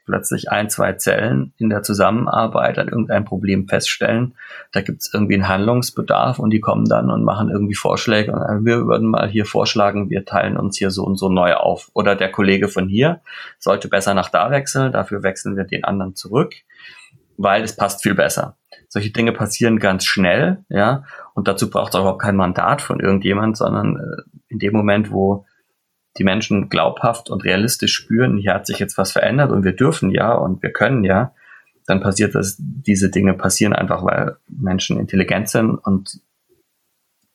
plötzlich ein, zwei Zellen in der Zusammenarbeit an irgendein Problem feststellen. Da gibt es irgendwie einen Handlungsbedarf und die kommen dann und machen irgendwie Vorschläge. Und wir würden mal hier vorschlagen, wir teilen uns hier so und so neu auf. Oder der Kollege von hier sollte besser nach da wechseln, dafür wechseln wir den anderen zurück, weil es passt viel besser. Solche Dinge passieren ganz schnell, ja, und dazu braucht es auch überhaupt kein Mandat von irgendjemand, sondern äh, in dem Moment, wo die Menschen glaubhaft und realistisch spüren, hier hat sich jetzt was verändert und wir dürfen ja und wir können ja, dann passiert das, diese Dinge passieren einfach, weil Menschen intelligent sind und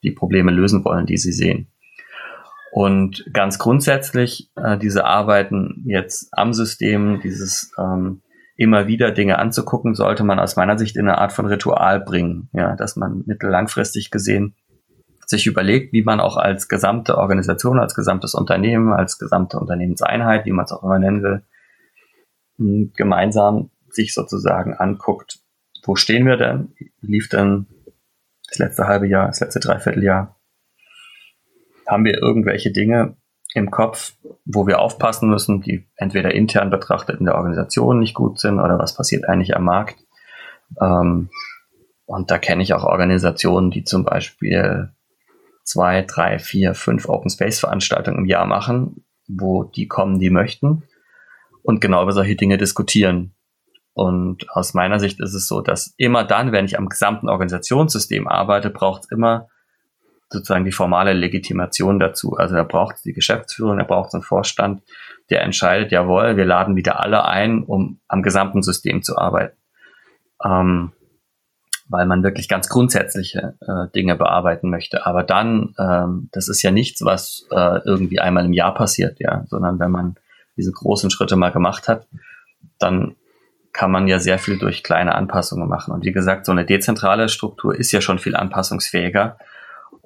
die Probleme lösen wollen, die sie sehen. Und ganz grundsätzlich äh, diese Arbeiten jetzt am System, dieses ähm, immer wieder Dinge anzugucken, sollte man aus meiner Sicht in eine Art von Ritual bringen, ja, dass man mittellangfristig gesehen sich überlegt, wie man auch als gesamte Organisation, als gesamtes Unternehmen, als gesamte Unternehmenseinheit, wie man es auch immer nennen will, hm, gemeinsam sich sozusagen anguckt, wo stehen wir denn? Lief denn das letzte halbe Jahr, das letzte Dreivierteljahr? Haben wir irgendwelche Dinge im Kopf, wo wir aufpassen müssen, die entweder intern betrachtet in der Organisation nicht gut sind oder was passiert eigentlich am Markt? Ähm, und da kenne ich auch Organisationen, die zum Beispiel zwei, drei, vier, fünf Open Space Veranstaltungen im Jahr machen, wo die kommen, die möchten und genau über solche Dinge diskutieren. Und aus meiner Sicht ist es so, dass immer dann, wenn ich am gesamten Organisationssystem arbeite, braucht es immer sozusagen die formale Legitimation dazu. Also da braucht die Geschäftsführung, da braucht einen Vorstand, der entscheidet, jawohl, wir laden wieder alle ein, um am gesamten System zu arbeiten. Ähm, weil man wirklich ganz grundsätzliche äh, Dinge bearbeiten möchte. Aber dann, ähm, das ist ja nichts, was äh, irgendwie einmal im Jahr passiert, ja, sondern wenn man diese großen Schritte mal gemacht hat, dann kann man ja sehr viel durch kleine Anpassungen machen. Und wie gesagt, so eine dezentrale Struktur ist ja schon viel anpassungsfähiger.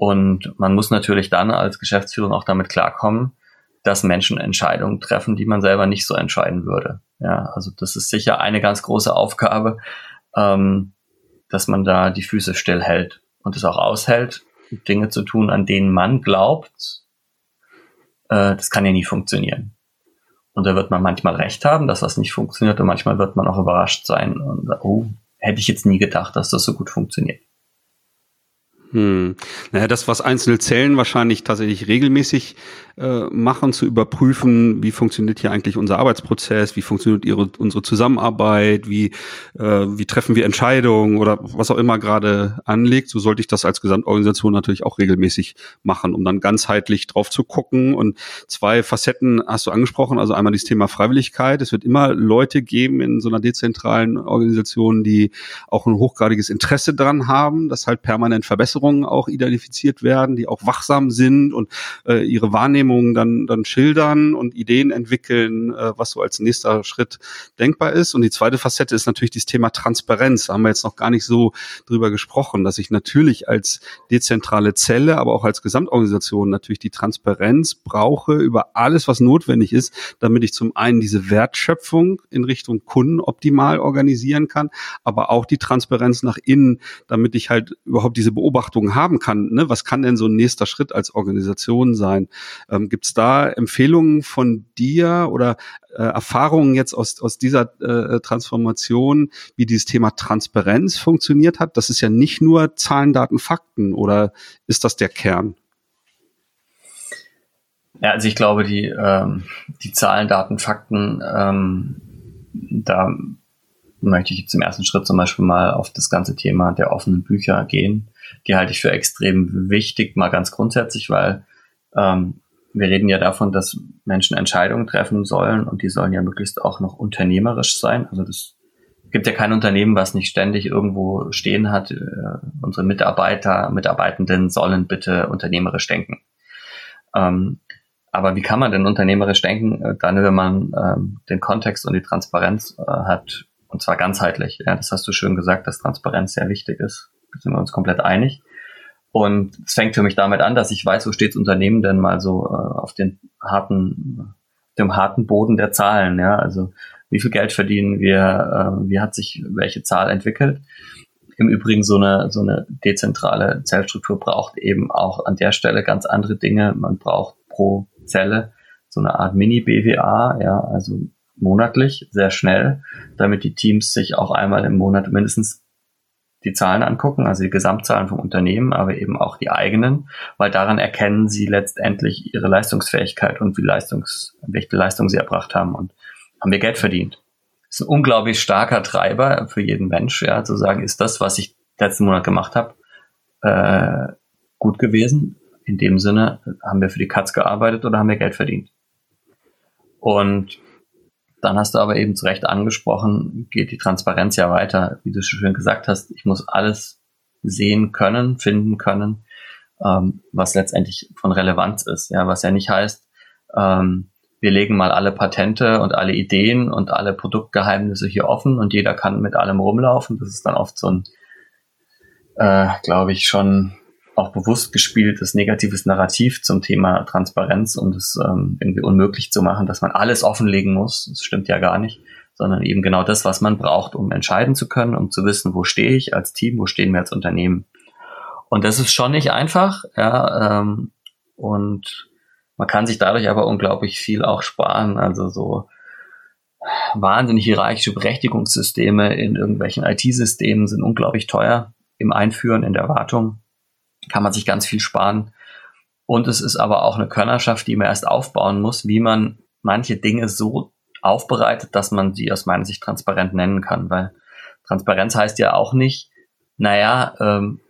Und man muss natürlich dann als Geschäftsführung auch damit klarkommen, dass Menschen Entscheidungen treffen, die man selber nicht so entscheiden würde. Ja, also das ist sicher eine ganz große Aufgabe, ähm, dass man da die Füße stillhält und es auch aushält, Dinge zu tun, an denen man glaubt, äh, das kann ja nie funktionieren. Und da wird man manchmal recht haben, dass das nicht funktioniert und manchmal wird man auch überrascht sein und oh, hätte ich jetzt nie gedacht, dass das so gut funktioniert. Hm. Naja, das, was einzelne Zellen wahrscheinlich tatsächlich regelmäßig äh, machen, zu überprüfen, wie funktioniert hier eigentlich unser Arbeitsprozess, wie funktioniert ihre, unsere Zusammenarbeit, wie, äh, wie treffen wir Entscheidungen oder was auch immer gerade anliegt, so sollte ich das als Gesamtorganisation natürlich auch regelmäßig machen, um dann ganzheitlich drauf zu gucken. Und zwei Facetten hast du angesprochen, also einmal das Thema Freiwilligkeit. Es wird immer Leute geben in so einer dezentralen Organisation, die auch ein hochgradiges Interesse daran haben, dass halt permanent Verbesserungen auch identifiziert werden, die auch wachsam sind und äh, ihre Wahrnehmung Wahrnehmungen dann, dann schildern und Ideen entwickeln, äh, was so als nächster Schritt denkbar ist. Und die zweite Facette ist natürlich das Thema Transparenz. Da haben wir jetzt noch gar nicht so drüber gesprochen, dass ich natürlich als dezentrale Zelle, aber auch als Gesamtorganisation natürlich die Transparenz brauche über alles, was notwendig ist, damit ich zum einen diese Wertschöpfung in Richtung Kunden optimal organisieren kann, aber auch die Transparenz nach innen, damit ich halt überhaupt diese Beobachtungen haben kann. Ne? Was kann denn so ein nächster Schritt als Organisation sein? Ähm, Gibt es da Empfehlungen von dir oder äh, Erfahrungen jetzt aus, aus dieser äh, Transformation, wie dieses Thema Transparenz funktioniert hat? Das ist ja nicht nur Zahlen, Daten, Fakten oder ist das der Kern? Ja, also ich glaube, die, ähm, die Zahlen, Daten, Fakten, ähm, da möchte ich jetzt im ersten Schritt zum Beispiel mal auf das ganze Thema der offenen Bücher gehen. Die halte ich für extrem wichtig, mal ganz grundsätzlich, weil ähm, wir reden ja davon, dass Menschen Entscheidungen treffen sollen und die sollen ja möglichst auch noch unternehmerisch sein. Also das gibt ja kein Unternehmen, was nicht ständig irgendwo stehen hat. Äh, unsere Mitarbeiter, Mitarbeitenden sollen bitte unternehmerisch denken. Ähm, aber wie kann man denn unternehmerisch denken, äh, dann, wenn man ähm, den Kontext und die Transparenz äh, hat, und zwar ganzheitlich. Ja, das hast du schön gesagt, dass Transparenz sehr wichtig ist. Sind wir uns komplett einig. Und es fängt für mich damit an, dass ich weiß, wo steht das Unternehmen denn mal so äh, auf den harten, dem harten Boden der Zahlen. Ja, also wie viel Geld verdienen wir, äh, wie hat sich welche Zahl entwickelt. Im Übrigen so eine, so eine dezentrale Zellstruktur braucht eben auch an der Stelle ganz andere Dinge. Man braucht pro Zelle so eine Art Mini-BWA, ja, also monatlich, sehr schnell, damit die Teams sich auch einmal im Monat mindestens die Zahlen angucken, also die Gesamtzahlen vom Unternehmen, aber eben auch die eigenen, weil daran erkennen sie letztendlich ihre Leistungsfähigkeit und wie Leistungs, welche Leistung sie erbracht haben und haben wir Geld verdient. Das ist ein unglaublich starker Treiber für jeden Mensch, ja, zu sagen, ist das, was ich letzten Monat gemacht habe, äh, gut gewesen? in dem Sinne, haben wir für die Katz gearbeitet oder haben wir Geld verdient? Und dann hast du aber eben zu Recht angesprochen, geht die Transparenz ja weiter. Wie du schon gesagt hast, ich muss alles sehen können, finden können, ähm, was letztendlich von Relevanz ist. Ja, was ja nicht heißt, ähm, wir legen mal alle Patente und alle Ideen und alle Produktgeheimnisse hier offen und jeder kann mit allem rumlaufen. Das ist dann oft so ein, äh, glaube ich, schon auch bewusst gespieltes negatives Narrativ zum Thema Transparenz, um es ähm, irgendwie unmöglich zu machen, dass man alles offenlegen muss. Das stimmt ja gar nicht, sondern eben genau das, was man braucht, um entscheiden zu können, um zu wissen, wo stehe ich als Team, wo stehen wir als Unternehmen. Und das ist schon nicht einfach, ja, ähm, und man kann sich dadurch aber unglaublich viel auch sparen. Also so wahnsinnig hierarchische Berechtigungssysteme in irgendwelchen IT-Systemen sind unglaublich teuer im Einführen, in der Wartung. Kann man sich ganz viel sparen. Und es ist aber auch eine Könnerschaft, die man erst aufbauen muss, wie man manche Dinge so aufbereitet, dass man sie aus meiner Sicht transparent nennen kann. Weil Transparenz heißt ja auch nicht, naja, ähm,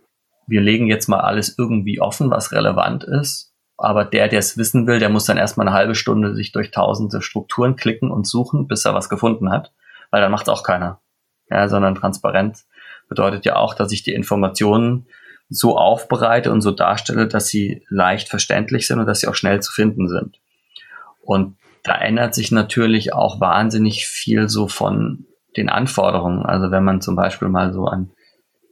wir legen jetzt mal alles irgendwie offen, was relevant ist aber der, der es wissen will, der muss dann erstmal eine halbe Stunde sich durch tausende Strukturen klicken und suchen, bis er was gefunden hat, weil dann macht es auch keiner. Ja, sondern Transparenz bedeutet ja auch, dass ich die Informationen so aufbereite und so darstelle, dass sie leicht verständlich sind und dass sie auch schnell zu finden sind. Und da ändert sich natürlich auch wahnsinnig viel so von den Anforderungen. Also wenn man zum Beispiel mal so an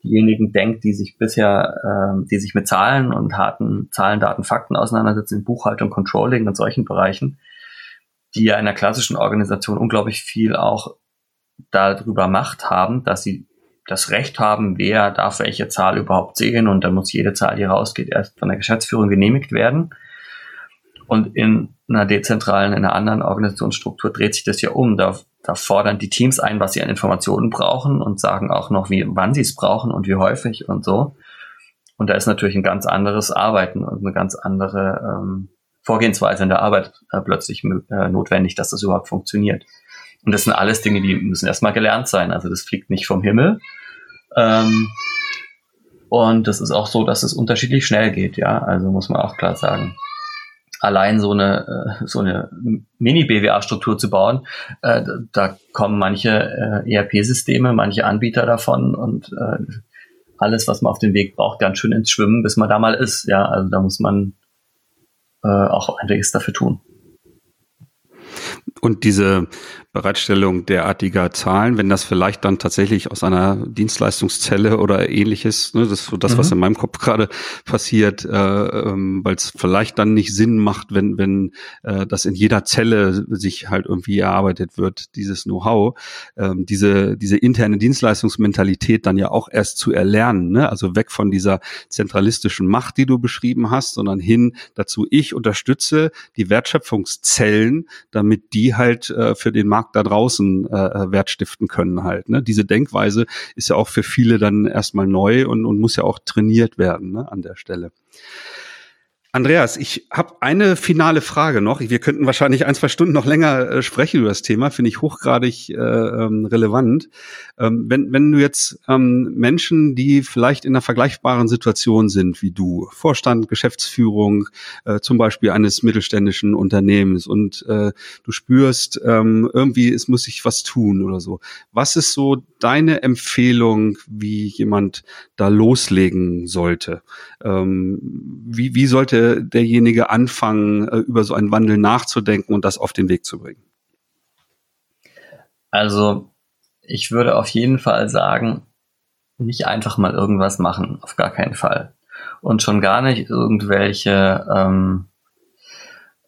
diejenigen denkt, die sich bisher, äh, die sich mit Zahlen und harten Zahlen, Daten, Fakten auseinandersetzen, in Buchhaltung, Controlling und solchen Bereichen, die ja in einer klassischen Organisation unglaublich viel auch darüber Macht haben, dass sie das Recht haben, wer darf welche Zahl überhaupt sehen und dann muss jede Zahl, die rausgeht, erst von der Geschäftsführung genehmigt werden. Und in einer dezentralen, in einer anderen Organisationsstruktur dreht sich das ja um. Da da fordern die Teams ein, was sie an Informationen brauchen und sagen auch noch, wie, wann sie es brauchen und wie häufig und so. Und da ist natürlich ein ganz anderes Arbeiten und eine ganz andere ähm, Vorgehensweise in der Arbeit äh, plötzlich äh, notwendig, dass das überhaupt funktioniert. Und das sind alles Dinge, die müssen erstmal gelernt sein. Also das fliegt nicht vom Himmel. Ähm, und das ist auch so, dass es unterschiedlich schnell geht, ja. Also muss man auch klar sagen allein so eine, äh, so eine Mini-BWA-Struktur zu bauen, äh, da kommen manche äh, ERP-Systeme, manche Anbieter davon und äh, alles, was man auf dem Weg braucht, ganz schön ins Schwimmen, bis man da mal ist. Ja, also da muss man äh, auch einiges dafür tun. Und diese Bereitstellung derartiger Zahlen, wenn das vielleicht dann tatsächlich aus einer Dienstleistungszelle oder ähnliches, ne, das ist so das, mhm. was in meinem Kopf gerade passiert, äh, ähm, weil es vielleicht dann nicht Sinn macht, wenn, wenn äh, das in jeder Zelle sich halt irgendwie erarbeitet wird, dieses Know-how, ähm, diese, diese interne Dienstleistungsmentalität dann ja auch erst zu erlernen, ne? also weg von dieser zentralistischen Macht, die du beschrieben hast, sondern hin dazu, ich unterstütze die Wertschöpfungszellen, damit die halt äh, für den Markt Markt da draußen äh, äh, Wert stiften können halt. Ne? Diese Denkweise ist ja auch für viele dann erstmal neu und, und muss ja auch trainiert werden ne, an der Stelle. Andreas, ich habe eine finale Frage noch. Wir könnten wahrscheinlich ein, zwei Stunden noch länger äh, sprechen über das Thema, finde ich hochgradig äh, ähm, relevant. Ähm, wenn, wenn du jetzt ähm, Menschen, die vielleicht in einer vergleichbaren Situation sind wie du, Vorstand, Geschäftsführung, äh, zum Beispiel eines mittelständischen Unternehmens und äh, du spürst ähm, irgendwie, es muss sich was tun oder so. Was ist so deine Empfehlung, wie jemand da loslegen sollte? Ähm, wie, wie sollte derjenige anfangen, äh, über so einen Wandel nachzudenken und das auf den Weg zu bringen? Also ich würde auf jeden Fall sagen, nicht einfach mal irgendwas machen, auf gar keinen Fall. Und schon gar nicht irgendwelche, ähm,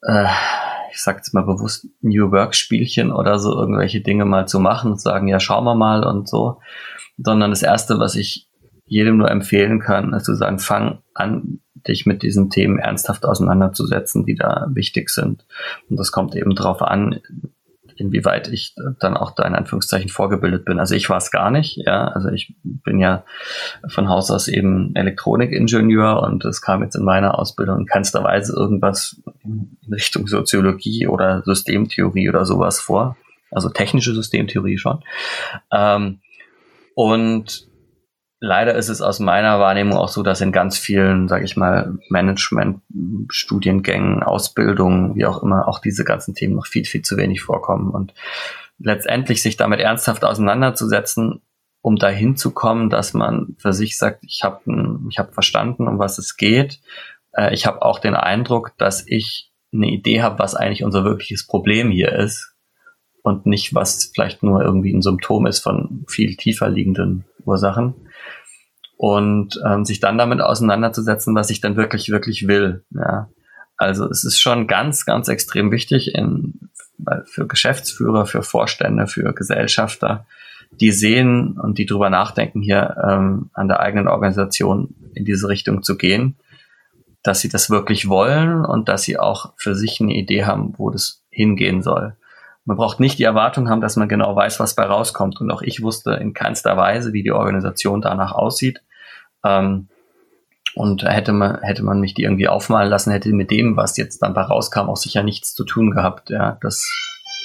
äh, ich sag jetzt mal bewusst New Work Spielchen oder so irgendwelche Dinge mal zu machen und sagen, ja, schauen wir mal und so. Sondern das erste, was ich jedem nur empfehlen kann, ist zu sagen, fang an, dich mit diesen Themen ernsthaft auseinanderzusetzen, die da wichtig sind. Und das kommt eben darauf an, inwieweit ich dann auch da in Anführungszeichen vorgebildet bin. Also ich war es gar nicht, ja. Also ich bin ja von Haus aus eben Elektronikingenieur und es kam jetzt in meiner Ausbildung in keinster Weise irgendwas in Richtung Soziologie oder Systemtheorie oder sowas vor. Also technische Systemtheorie schon. Ähm, und leider ist es aus meiner Wahrnehmung auch so, dass in ganz vielen, sage ich mal, Management-Studiengängen, Ausbildungen, wie auch immer, auch diese ganzen Themen noch viel, viel zu wenig vorkommen. Und letztendlich sich damit ernsthaft auseinanderzusetzen, um dahin zu kommen, dass man für sich sagt, ich habe ich hab verstanden, um was es geht. Äh, ich habe auch den Eindruck, dass ich eine Idee habe, was eigentlich unser wirkliches Problem hier ist und nicht, was vielleicht nur irgendwie ein Symptom ist von viel tiefer liegenden Ursachen und ähm, sich dann damit auseinanderzusetzen, was ich dann wirklich, wirklich will. Ja. Also es ist schon ganz, ganz extrem wichtig in, für Geschäftsführer, für Vorstände, für Gesellschafter, die sehen und die drüber nachdenken, hier ähm, an der eigenen Organisation in diese Richtung zu gehen, dass sie das wirklich wollen und dass sie auch für sich eine Idee haben, wo das hingehen soll. Man braucht nicht die Erwartung haben, dass man genau weiß, was bei rauskommt. Und auch ich wusste in keinster Weise, wie die Organisation danach aussieht. Ähm, und hätte man, hätte man mich die irgendwie aufmalen lassen, hätte mit dem, was jetzt dann bei rauskam, auch sicher nichts zu tun gehabt. Ja, das,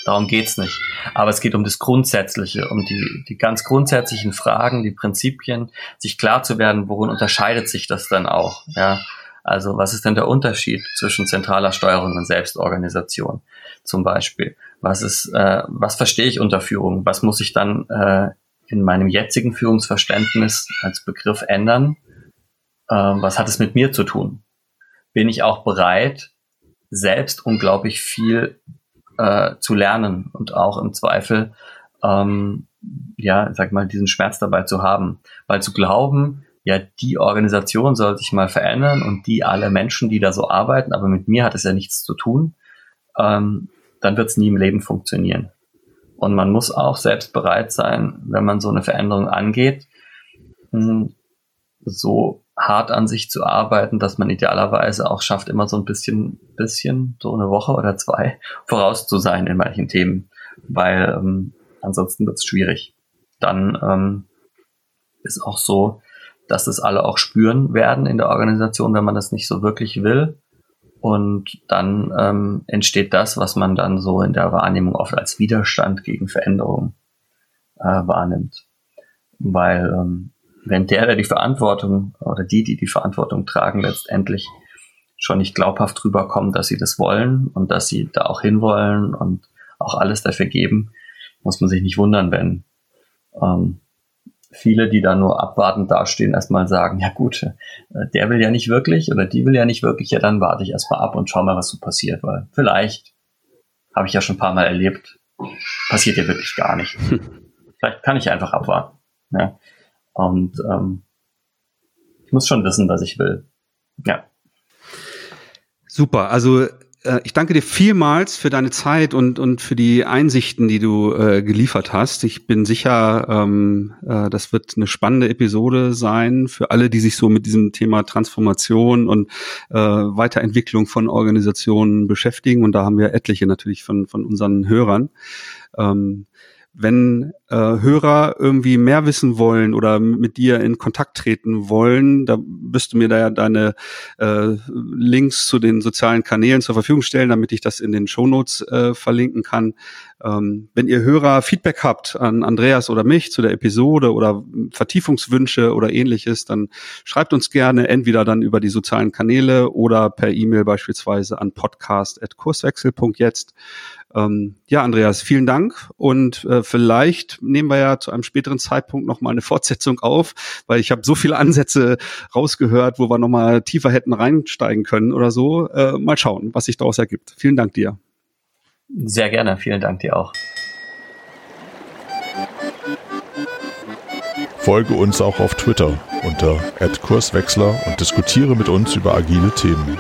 darum geht's nicht. Aber es geht um das Grundsätzliche, um die, die ganz grundsätzlichen Fragen, die Prinzipien, sich klar zu werden, worin unterscheidet sich das dann auch. Ja, also was ist denn der Unterschied zwischen zentraler Steuerung und Selbstorganisation zum Beispiel? Was ist, äh, was verstehe ich unter Führung? Was muss ich dann äh, in meinem jetzigen Führungsverständnis als Begriff ändern? Ähm, was hat es mit mir zu tun? Bin ich auch bereit, selbst unglaublich viel äh, zu lernen und auch im Zweifel, ähm, ja, sag mal, diesen Schmerz dabei zu haben. Weil zu glauben, ja, die Organisation soll sich mal verändern und die alle Menschen, die da so arbeiten, aber mit mir hat es ja nichts zu tun, ähm, dann wird es nie im Leben funktionieren. Und man muss auch selbst bereit sein, wenn man so eine Veränderung angeht, hm, so hart an sich zu arbeiten, dass man idealerweise auch schafft, immer so ein bisschen, bisschen, so eine Woche oder zwei <laughs> voraus zu sein in manchen Themen, weil ähm, ansonsten wird es schwierig. Dann ähm, ist auch so, dass es alle auch spüren werden in der Organisation, wenn man das nicht so wirklich will. Und dann ähm, entsteht das, was man dann so in der Wahrnehmung oft als Widerstand gegen Veränderung äh, wahrnimmt. Weil ähm, wenn der, der die Verantwortung oder die, die die Verantwortung tragen, letztendlich schon nicht glaubhaft rüberkommen, dass sie das wollen und dass sie da auch hinwollen und auch alles dafür geben, muss man sich nicht wundern, wenn ähm, viele, die da nur abwartend dastehen, erstmal sagen, ja gut, äh, der will ja nicht wirklich oder die will ja nicht wirklich, ja dann warte ich erstmal ab und schau mal, was so passiert, weil vielleicht habe ich ja schon ein paar Mal erlebt, passiert ja wirklich gar nicht. <laughs> vielleicht kann ich einfach abwarten. Ja. Und ähm, ich muss schon wissen, was ich will. Ja. Super, also ich danke dir vielmals für deine Zeit und, und für die Einsichten, die du äh, geliefert hast. Ich bin sicher, ähm, äh, das wird eine spannende Episode sein für alle, die sich so mit diesem Thema Transformation und äh, Weiterentwicklung von Organisationen beschäftigen. Und da haben wir etliche natürlich von, von unseren Hörern. Ähm, wenn äh, Hörer irgendwie mehr wissen wollen oder mit dir in Kontakt treten wollen, da wirst du mir da ja deine äh, Links zu den sozialen Kanälen zur Verfügung stellen, damit ich das in den Shownotes äh, verlinken kann. Ähm, wenn ihr Hörer Feedback habt an Andreas oder mich zu der Episode oder Vertiefungswünsche oder ähnliches, dann schreibt uns gerne entweder dann über die sozialen Kanäle oder per E-Mail beispielsweise an podcast.kurswechsel.jetzt. Ähm, ja, Andreas, vielen Dank und äh, vielleicht nehmen wir ja zu einem späteren Zeitpunkt noch mal eine <laughs> Fortsetzung auf, weil ich habe so viele Ansätze rausgehört, wo wir noch mal tiefer hätten reinsteigen können oder so. Äh, mal schauen, was sich daraus ergibt. Vielen Dank dir. Sehr gerne, vielen Dank dir auch. Folge uns auch auf Twitter unter @kurswechsler und diskutiere mit uns über agile Themen.